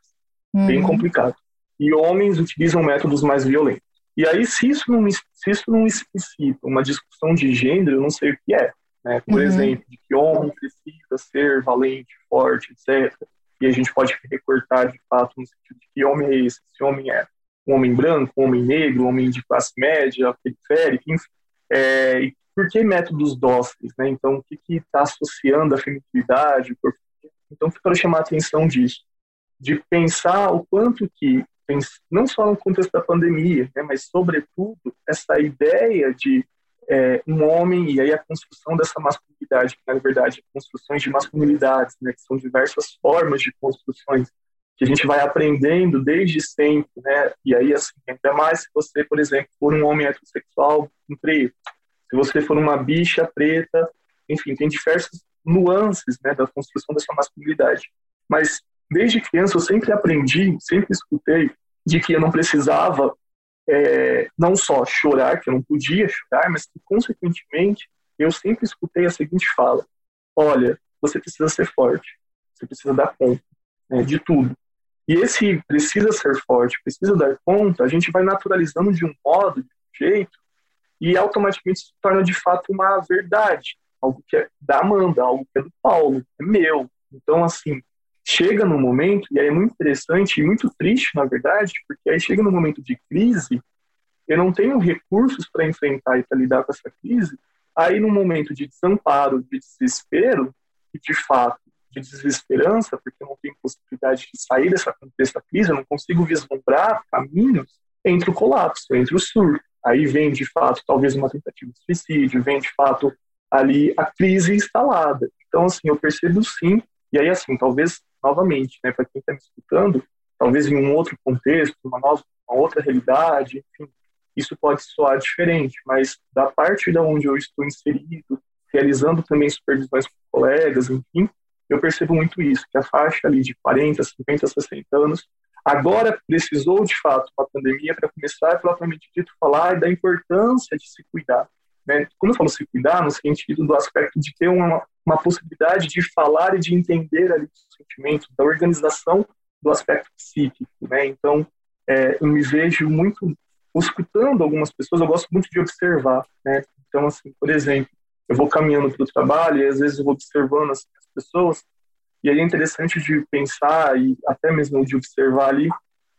Uhum. Bem complicado. E homens utilizam métodos mais violentos. E aí, se isso não, se isso não explicita uma discussão de gênero, eu não sei o que é. Né? Por uhum. exemplo, de que homem precisa ser valente, forte, etc. E a gente pode recortar de fato no sentido de que homem é esse? Esse homem é um homem branco, um homem negro, um homem de classe média, periférica, enfim. É, e por que métodos dóceis? Né? Então, o que está associando a feminilidade? Então, quero chamar a atenção disso, de pensar o quanto que não só no contexto da pandemia, né, mas sobretudo essa ideia de é, um homem e aí a construção dessa masculinidade, que na verdade construções de masculinidades, né, que são diversas formas de construções que a gente vai aprendendo desde sempre, né? E aí assim, ainda mais se você, por exemplo, for um homem heterossexual um preto, se você for uma bicha preta, enfim, tem diversas nuances, né, da construção dessa masculinidade. Mas desde criança eu sempre aprendi, sempre escutei de que eu não precisava é, não só chorar, que eu não podia chorar, mas que, consequentemente, eu sempre escutei a seguinte fala: olha, você precisa ser forte, você precisa dar conta né, de tudo. E esse precisa ser forte, precisa dar conta, a gente vai naturalizando de um modo, de um jeito, e automaticamente se torna de fato uma verdade, algo que é da Amanda, algo que é do Paulo, é meu. Então, assim, chega no momento, e aí é muito interessante e muito triste, na verdade, porque aí chega no momento de crise, eu não tenho recursos para enfrentar e para lidar com essa crise, aí no momento de desamparo, de desespero, de fato de desesperança, porque não tenho possibilidade de sair dessa, dessa crise, eu não consigo vislumbrar caminhos, entre o colapso, entre o surto. Aí vem, de fato, talvez uma tentativa de suicídio, vem, de fato, ali a crise instalada. Então, assim, eu percebo sim, e aí, assim, talvez novamente, né, para quem está me escutando, talvez em um outro contexto, uma, nova, uma outra realidade, enfim, isso pode soar diferente, mas da parte da onde eu estou inserido, realizando também supervisões com colegas, enfim, eu percebo muito isso, que a faixa ali de 40, 50, 60 anos, agora precisou de fato uma pandemia para começar propriamente dito falar da importância de se cuidar. Né? Quando eu falo se cuidar, no sentido do aspecto de ter uma, uma possibilidade de falar e de entender ali os sentimentos, da organização do aspecto psíquico, né? Então, é, eu me vejo muito escutando algumas pessoas, eu gosto muito de observar, né? Então, assim, por exemplo, eu vou caminhando para o trabalho e às vezes eu vou observando as pessoas e aí é interessante de pensar e até mesmo de observar ali,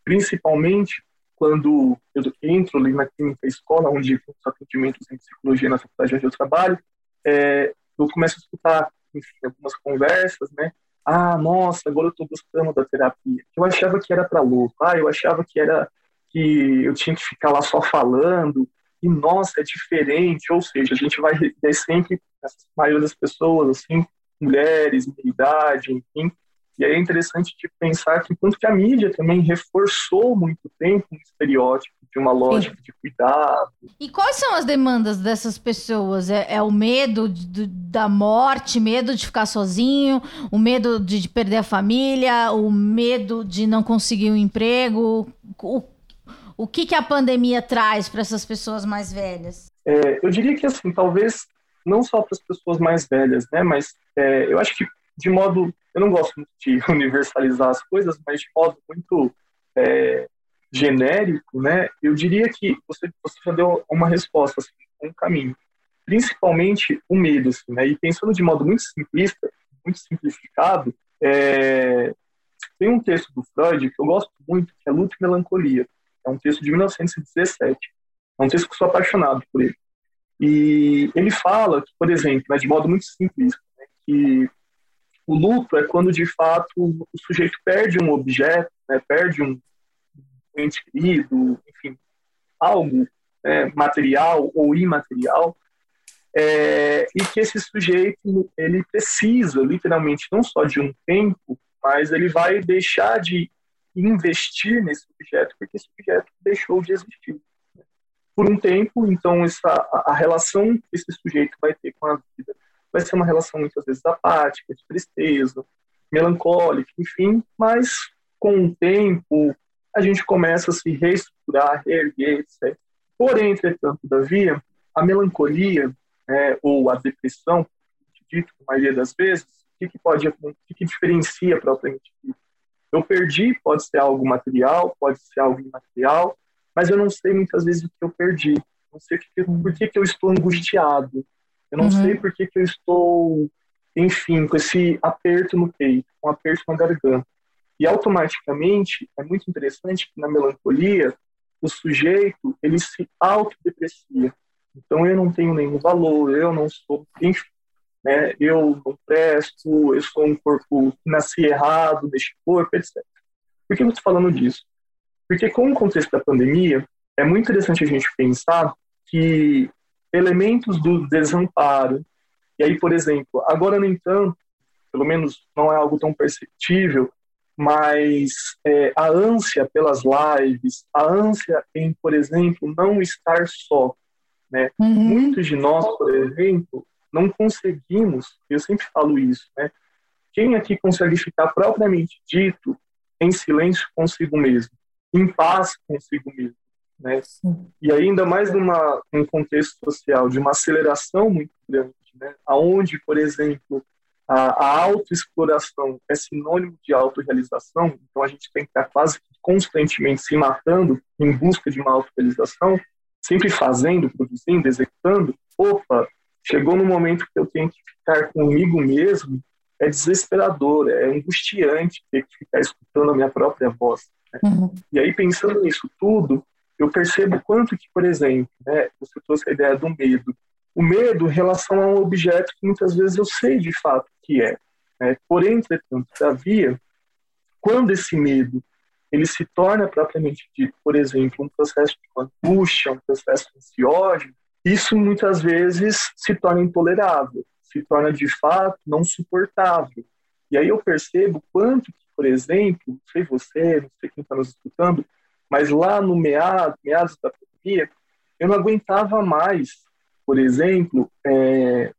principalmente quando eu entro ali na clínica escola, onde os atendimentos em psicologia na faculdade onde eu trabalho, é, eu começo a escutar, enfim, algumas conversas, né? Ah, nossa, agora eu estou gostando da terapia. Eu achava que era para louco. Ah, eu achava que era que eu tinha que ficar lá só falando. E nossa, é diferente. Ou seja, a gente vai ver sempre a maioria das pessoas, assim, mulheres, meia idade, enfim, e aí é interessante de pensar que quanto que a mídia também reforçou muito tempo um estereótipo de uma lógica Sim. de cuidado. E quais são as demandas dessas pessoas? É, é o medo de, da morte, medo de ficar sozinho, o medo de, de, perder a família, o medo de não conseguir um emprego? O, o que, que a pandemia traz para essas pessoas mais velhas? É, eu diria que assim, talvez não só para as pessoas mais velhas, né? Mas é, eu acho que de modo, eu não gosto muito de [LAUGHS] universalizar as coisas, mas de modo muito é, genérico, né? Eu diria que você, você já deu uma resposta, assim, um caminho. Principalmente o medo, assim, né? E pensando de modo muito simplista, muito simplificado, é, tem um texto do Freud que eu gosto muito, que é Luto e Melancolia. É um texto de 1917. É um texto que eu sou apaixonado por ele. E ele fala, que, por exemplo, né, de modo muito simplista, né, que o luto é quando, de fato, o sujeito perde um objeto, né, perde um ente querido, enfim, algo né, material ou imaterial, é, e que esse sujeito ele precisa, literalmente, não só de um tempo, mas ele vai deixar de investir nesse objeto, porque esse objeto deixou de existir. Por um tempo, então, essa, a, relação que esse sujeito vai ter com a vida vai ser uma relação muitas vezes apática, de tristeza, melancólica, enfim, mas com o tempo a gente começa a se reestruturar, reerguer, etc. Porém, entretanto, Davi, a melancolia é, ou a depressão, dito a maioria das vezes, o que, que pode, o que, que diferencia propriamente dito? Eu perdi, pode ser algo material, pode ser algo imaterial, mas eu não sei muitas vezes o que eu perdi. Não sei por que, que eu estou angustiado. Eu não uhum. sei por que, que eu estou, enfim, com esse aperto no peito, um aperto na garganta. E automaticamente, é muito interessante que na melancolia, o sujeito, ele se autodeprecia. Então, eu não tenho nenhum valor, eu não sou, enfim, né, eu não presto, eu sou um corpo que nasci errado neste corpo, etc. Por que eu estou falando disso? Porque com o contexto da pandemia, é muito interessante a gente pensar que elementos do desamparo. E aí, por exemplo, agora, no entanto, pelo menos não é algo tão perceptível, mas é, a ânsia pelas lives, a ânsia em, por exemplo, não estar só. Né? Uhum. Muitos de nós, por exemplo, não conseguimos, eu sempre falo isso, né? Quem aqui consegue ficar propriamente dito em silêncio consigo mesmo, em paz consigo mesmo? né? E ainda mais numa, num contexto social de uma aceleração muito grande, né? Aonde, por exemplo, a, a autoexploração é sinônimo de autorrealização, então a gente tem que estar quase constantemente se matando em busca de uma autorrealização, sempre fazendo, produzindo, executando. Opa, chegou no momento que eu tenho que ficar comigo mesmo, é desesperador, é angustiante ter que ficar escutando a minha própria voz. Né? Uhum. E aí, pensando nisso tudo, eu percebo quanto que, por exemplo, né, você trouxe a ideia do medo. O medo em relação a um objeto que muitas vezes eu sei de fato que é. Né? Porém, entretanto, todavia, quando esse medo ele se torna propriamente dito, por exemplo, um processo de angústia, um processo ansioso, isso muitas vezes se torna intolerável, se torna de fato não suportável. E aí eu percebo quanto por exemplo, não sei você, não sei quem está nos escutando, mas lá no meado, meados da pandemia, eu não aguentava mais, por exemplo, é,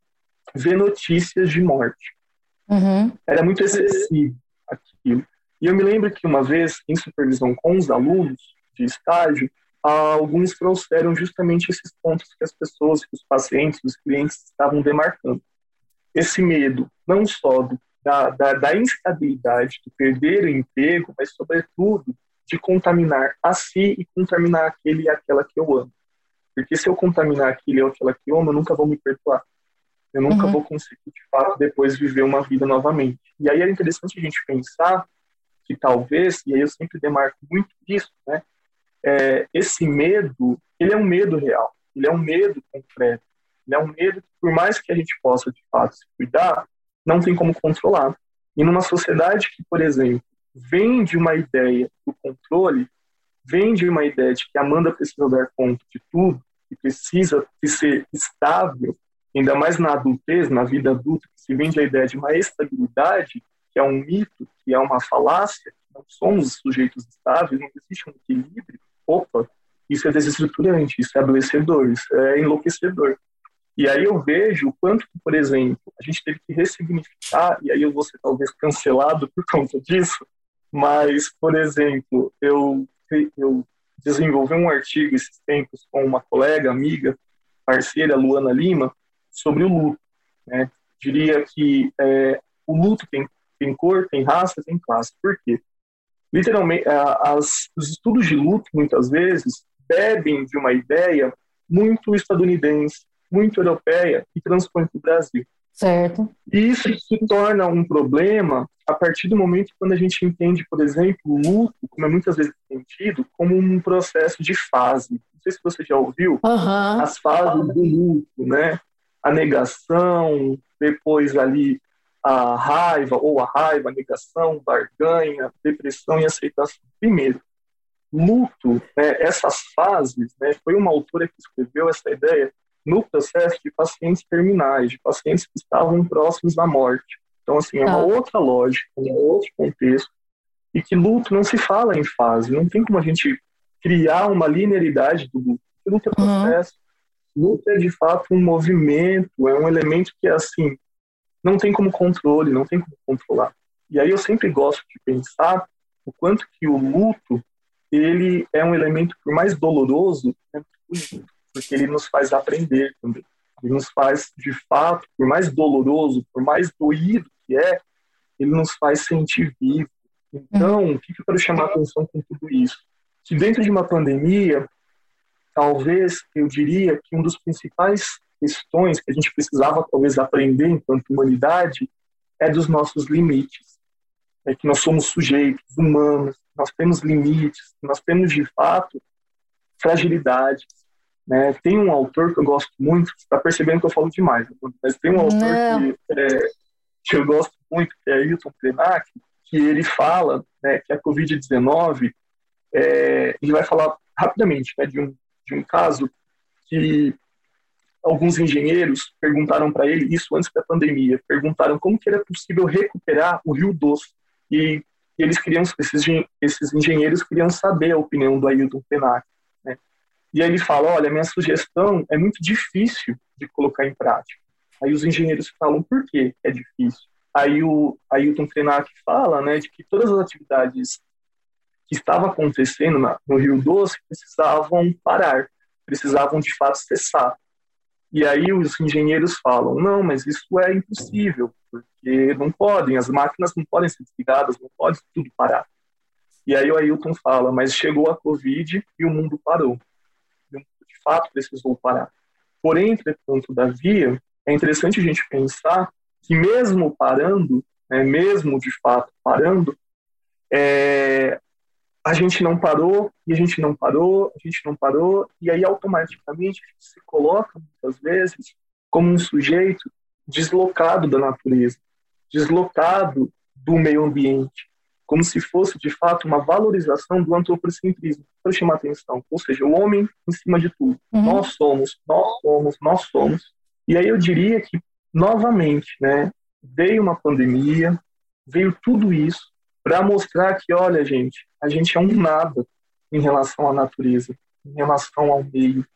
ver notícias de morte. Uhum. Era muito excessivo aquilo. E eu me lembro que uma vez, em supervisão com os alunos de estágio, alguns trouxeram justamente esses pontos que as pessoas, que os pacientes, os clientes estavam demarcando. Esse medo, não só do, da, da, da instabilidade, de perder o emprego, mas, sobretudo, de contaminar a si e contaminar aquele e aquela que eu amo. Porque se eu contaminar aquele ou aquela que eu amo, eu nunca vou me perdoar. Eu nunca uhum. vou conseguir, de fato, depois viver uma vida novamente. E aí é interessante a gente pensar que talvez, e aí eu sempre demarco muito isso, né? É, esse medo, ele é um medo real, ele é um medo concreto. É um medo que, por mais que a gente possa, de fato, se cuidar, não tem como controlar. E numa sociedade que, por exemplo, vem de uma ideia do controle, vem de uma ideia de que a Amanda precisa dar conta de tudo, e precisa de ser estável, ainda mais na adultez, na vida adulta, que se vende a ideia de uma estabilidade, que é um mito, que é uma falácia, não somos sujeitos estáveis, não existe um equilíbrio. Opa, isso é desestruturante, isso é adoecedor, isso é enlouquecedor. E aí eu vejo o quanto por exemplo, a gente teve que ressignificar, e aí eu vou ser talvez cancelado por conta disso, mas, por exemplo, eu, eu desenvolvi um artigo esses tempos com uma colega, amiga, parceira, Luana Lima, sobre o luto. Né? Diria que é, o luto tem, tem cor, tem raça, tem classe. Por quê? Literalmente, as, os estudos de luto, muitas vezes, bebem de uma ideia muito estadunidense, muito europeia e transpõe para o Brasil. Certo. E isso se torna um problema a partir do momento quando a gente entende, por exemplo, o luto, como é muitas vezes entendido, como um processo de fase. Não sei se você já ouviu uhum. as fases do luto, né? A negação, depois ali a raiva, ou a raiva, a negação, barganha, depressão e aceitação. Primeiro, luto, né, essas fases, né, foi uma autora que escreveu essa ideia no processo de pacientes terminais, de pacientes que estavam próximos da morte. Então, assim, é uma ah. outra lógica, um outro contexto, e que luto não se fala em fase, não tem como a gente criar uma linearidade do luto. Luto é processo, uhum. luto é de fato um movimento, é um elemento que, assim, não tem como controle, não tem como controlar. E aí eu sempre gosto de pensar o quanto que o luto ele é um elemento, por mais doloroso, né, porque ele nos faz aprender também. Ele nos faz, de fato, por mais doloroso, por mais doído que é, ele nos faz sentir vivo. Então, o que eu quero chamar a atenção com tudo isso? Que dentro de uma pandemia, talvez eu diria que um dos principais questões que a gente precisava talvez aprender enquanto humanidade é dos nossos limites. É que nós somos sujeitos humanos, nós temos limites, nós temos de fato fragilidades. Né? Tem um autor que eu gosto muito, você está percebendo que eu falo demais, mas tem um autor que, é, que, eu gosto muito, que é Ailton Krenak, que ele fala né, que a Covid-19, é, ele vai falar rapidamente né, de, um, de um caso que alguns engenheiros perguntaram para ele, isso antes da pandemia, perguntaram como que era possível recuperar o Rio Doce. E eles queriam, esses, esses engenheiros queriam saber a opinião do Ailton Penac. Né? E aí ele fala, olha, minha sugestão é muito difícil de colocar em prática. Aí os engenheiros falam, por que é difícil? Aí o Ailton Krenak fala né, de que todas as atividades que estavam acontecendo na, no Rio Doce precisavam parar, precisavam de fato cessar. E aí os engenheiros falam, não, mas isso é impossível, porque não podem, as máquinas não podem ser desligadas, não pode tudo parar. E aí o Ailton fala, mas chegou a Covid e o mundo parou. De fato precisou parar. Porém, entretanto, todavia, é interessante a gente pensar que mesmo parando, né, mesmo de fato parando, é, a gente não parou, e a gente não parou, a gente não parou, e aí automaticamente a gente se coloca, muitas vezes, como um sujeito deslocado da natureza, deslocado do meio ambiente, como se fosse, de fato, uma valorização do antropocentrismo, para chamar atenção. Ou seja, o homem em cima de tudo. Uhum. Nós somos, nós somos, nós somos. E aí eu diria que, novamente, né, veio uma pandemia, veio tudo isso, para mostrar que, olha, gente, a gente é um nada em relação à natureza, em relação ao meio.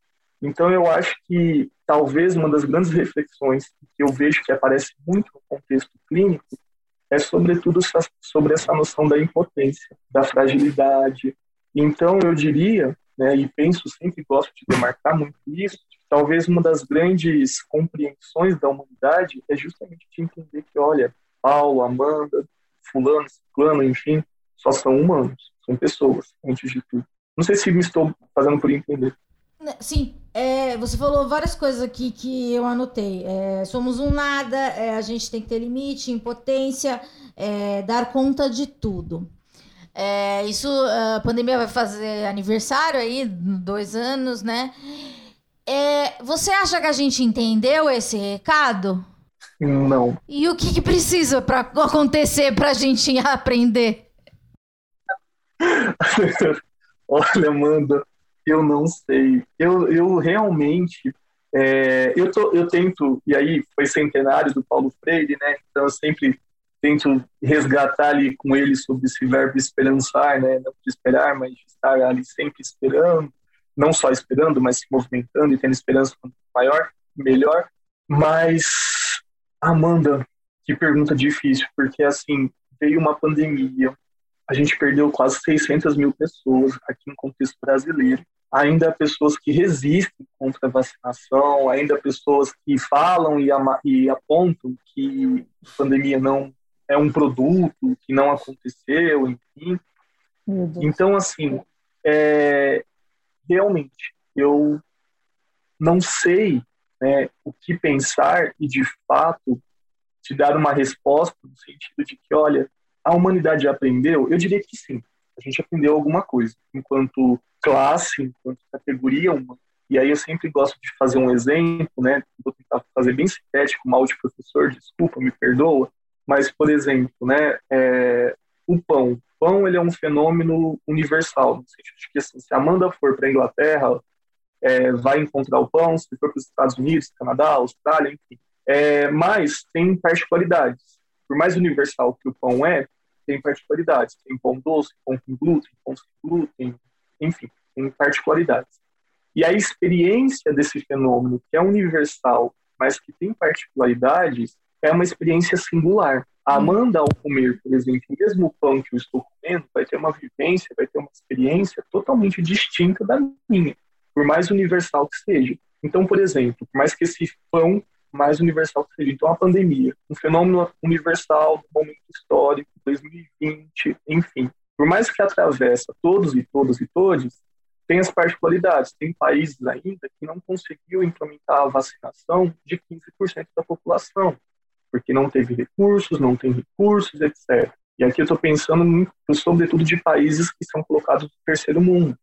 Então, eu acho que talvez uma das grandes reflexões que eu vejo que aparece muito no contexto clínico é, sobretudo, sobre essa noção da impotência, da fragilidade. Então, eu diria, né, e penso sempre, gosto de demarcar muito isso, talvez uma das grandes compreensões da humanidade é justamente de entender que, olha, Paulo, Amanda, fulano, ciclano, enfim, só são humanos, são pessoas, antes de tudo. Não sei se me estou fazendo por entender. Né, sim, é, você falou várias coisas aqui que eu anotei. É, somos um nada, é, a gente tem que ter limite, impotência, é, dar conta de tudo. É, isso, a pandemia vai fazer aniversário aí, dois anos, né? é, você acha que a gente entendeu esse recado? Não. E o que, que precisa para acontecer para a gente aprender? [LAUGHS] Olha, Amanda, eu não sei. Eu, eu realmente. É, eu, tô, eu tento, e aí foi centenário do Paulo Freire, né? Então eu sempre tento resgatar ali com ele sobre esse verbo esperançar, né? Não de esperar, mas de estar ali sempre esperando, não só esperando, mas se movimentando e tendo esperança maior, melhor. Mas, Amanda, que pergunta difícil, porque assim, veio uma pandemia, a gente perdeu quase 600 mil pessoas aqui no contexto brasileiro. Ainda há pessoas que resistem contra a vacinação, ainda há pessoas que falam e, e apontam que a pandemia não é um produto, que não aconteceu, enfim. Então, assim, é, realmente, eu não sei né, o que pensar e, de fato, te dar uma resposta no sentido de que, olha, a humanidade aprendeu? Eu diria que sim. A gente aprendeu alguma coisa, enquanto classe, enquanto categoria humana. E aí eu sempre gosto de fazer um exemplo, né? Vou tentar fazer bem sintético, mal de professor, desculpa, me perdoa. Mas, por exemplo, né, é, o pão. O pão ele é um fenômeno universal, no sentido de que assim, se a Amanda for para a Inglaterra, é, vai encontrar o pão, se for para os Estados Unidos, Canadá, Austrália, enfim. É, mas tem particularidades. Por mais universal que o pão é, tem particularidades. Tem pão doce, pão com glúten, pão sem glúten, enfim, tem particularidades. E a experiência desse fenômeno, que é universal, mas que tem particularidades, é uma experiência singular. A Amanda, ao comer, por exemplo, o mesmo pão que eu estou comendo, vai ter uma vivência, vai ter uma experiência totalmente distinta da minha, por mais universal que seja. Então, por exemplo, por mais que esse pão mais universal que seja. Então, a pandemia, um fenômeno universal do momento histórico, 2020, enfim. Por mais que atravessa todos e todas e todos, tem as particularidades. Tem países ainda que não conseguiu implementar a vacinação de 15% da população, porque não teve recursos, não tem recursos, etc. E aqui eu estou pensando sobretudo, de países que são colocados no terceiro mundo.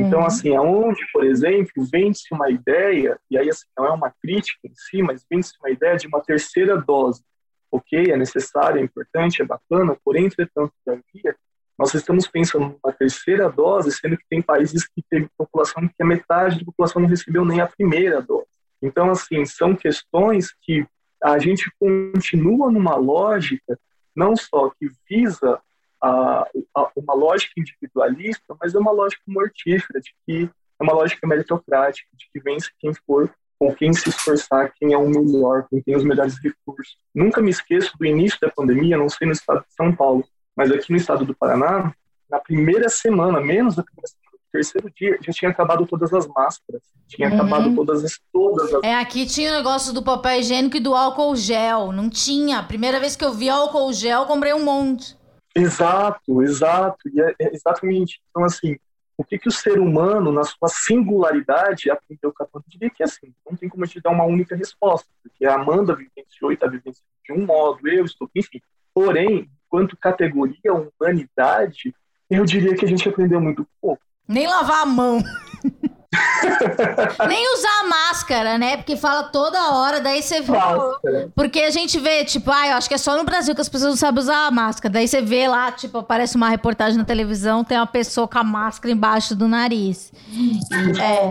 Então, uhum. assim, aonde, por exemplo, vende-se uma ideia, e aí assim, não é uma crítica em si, mas vende-se uma ideia de uma terceira dose. Ok, é necessário, é importante, é bacana, porém, entretanto, todavia, nós estamos pensando numa terceira dose, sendo que tem países que teve população que a metade da população não recebeu nem a primeira dose. Então, assim, são questões que a gente continua numa lógica não só que visa a, a, uma lógica individualista, mas é uma lógica mortífera, de que é uma lógica meritocrática, de que vence quem for, com quem se esforçar, quem é o melhor, quem tem os melhores recursos. Nunca me esqueço do início da pandemia, não sei no estado de São Paulo, mas aqui no estado do Paraná, na primeira semana, menos da primeira semana, terceiro dia, já tinha acabado todas as máscaras, tinha uhum. acabado todas as, todas as... É, aqui tinha o negócio do papel higiênico e do álcool gel, não tinha. Primeira vez que eu vi álcool gel, comprei um monte. Exato, exato. E é, é exatamente. Então, assim, o que, que o ser humano, na sua singularidade, aprendeu com a pandemia? Que assim, não tem como a gente dar uma única resposta, porque a Amanda vivenciou e está vivenciando de um modo, eu estou, enfim. Porém, quanto categoria humanidade, eu diria que a gente aprendeu muito pouco. Nem lavar a mão. [LAUGHS] [LAUGHS] Nem usar a máscara, né? Porque fala toda hora, daí você vê. Máscara. Porque a gente vê, tipo, ah, eu acho que é só no Brasil que as pessoas não sabem usar a máscara. Daí você vê lá, tipo, aparece uma reportagem na televisão, tem uma pessoa com a máscara embaixo do nariz. É.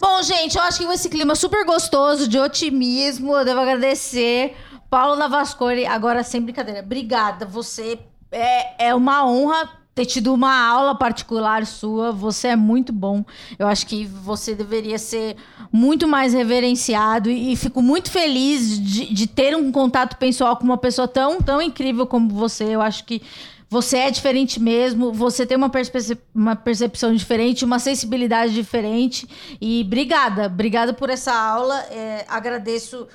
Bom, gente, eu acho que esse clima super gostoso, de otimismo, eu devo agradecer. Paulo Lavascore, agora sem brincadeira. Obrigada, você é, é uma honra ter tido uma aula particular sua. Você é muito bom. Eu acho que você deveria ser muito mais reverenciado e, fico muito feliz de, de, ter um contato pessoal com uma pessoa tão, tão incrível como você. Eu acho que você é diferente mesmo, você tem uma, percep uma percepção diferente, uma sensibilidade diferente. E obrigada, obrigada por essa aula. É, agradeço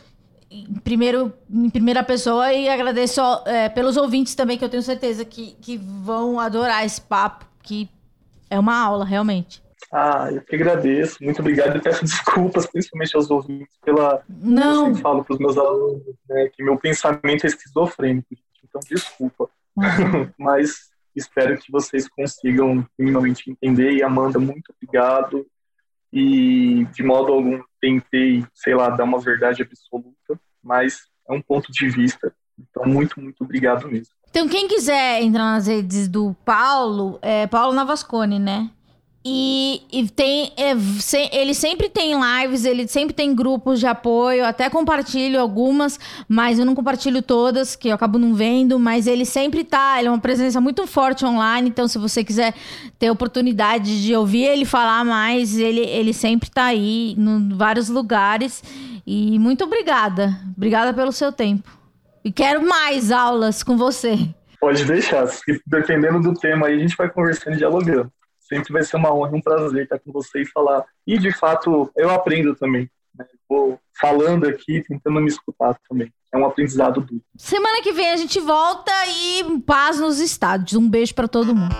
em, primeiro, em primeira pessoa e agradeço é, pelos ouvintes também, que eu tenho certeza que, que vão adorar esse papo, que é uma aula, realmente. Ah, eu que agradeço. Muito obrigado e peço desculpas, principalmente aos ouvintes, pela. Não. Eu falo para os meus alunos né, que meu pensamento é esquizofrênico, então desculpa. Uhum. [LAUGHS] Mas espero que vocês consigam minimamente entender. E Amanda, muito obrigado. e de modo algum tentei, sei lá, dar uma verdade absoluta, mas é um ponto de vista. Então, muito, muito obrigado mesmo. Então, quem quiser entrar nas redes do Paulo, é Paulo Navascone, né? E, e tem. É, se, ele sempre tem lives, ele sempre tem grupos de apoio, até compartilho algumas, mas eu não compartilho todas, que eu acabo não vendo, mas ele sempre tá. Ele é uma presença muito forte online, então se você quiser ter oportunidade de ouvir ele falar mais, ele, ele sempre tá aí em vários lugares. E muito obrigada. Obrigada pelo seu tempo. E quero mais aulas com você. Pode deixar. Dependendo do tema aí, a gente vai conversando e dialogando sempre vai ser uma honra e um prazer estar com você e falar. E, de fato, eu aprendo também. Né? Vou falando aqui, tentando me escutar também. É um aprendizado duro. Semana que vem a gente volta e paz nos estádios. Um beijo para todo mundo.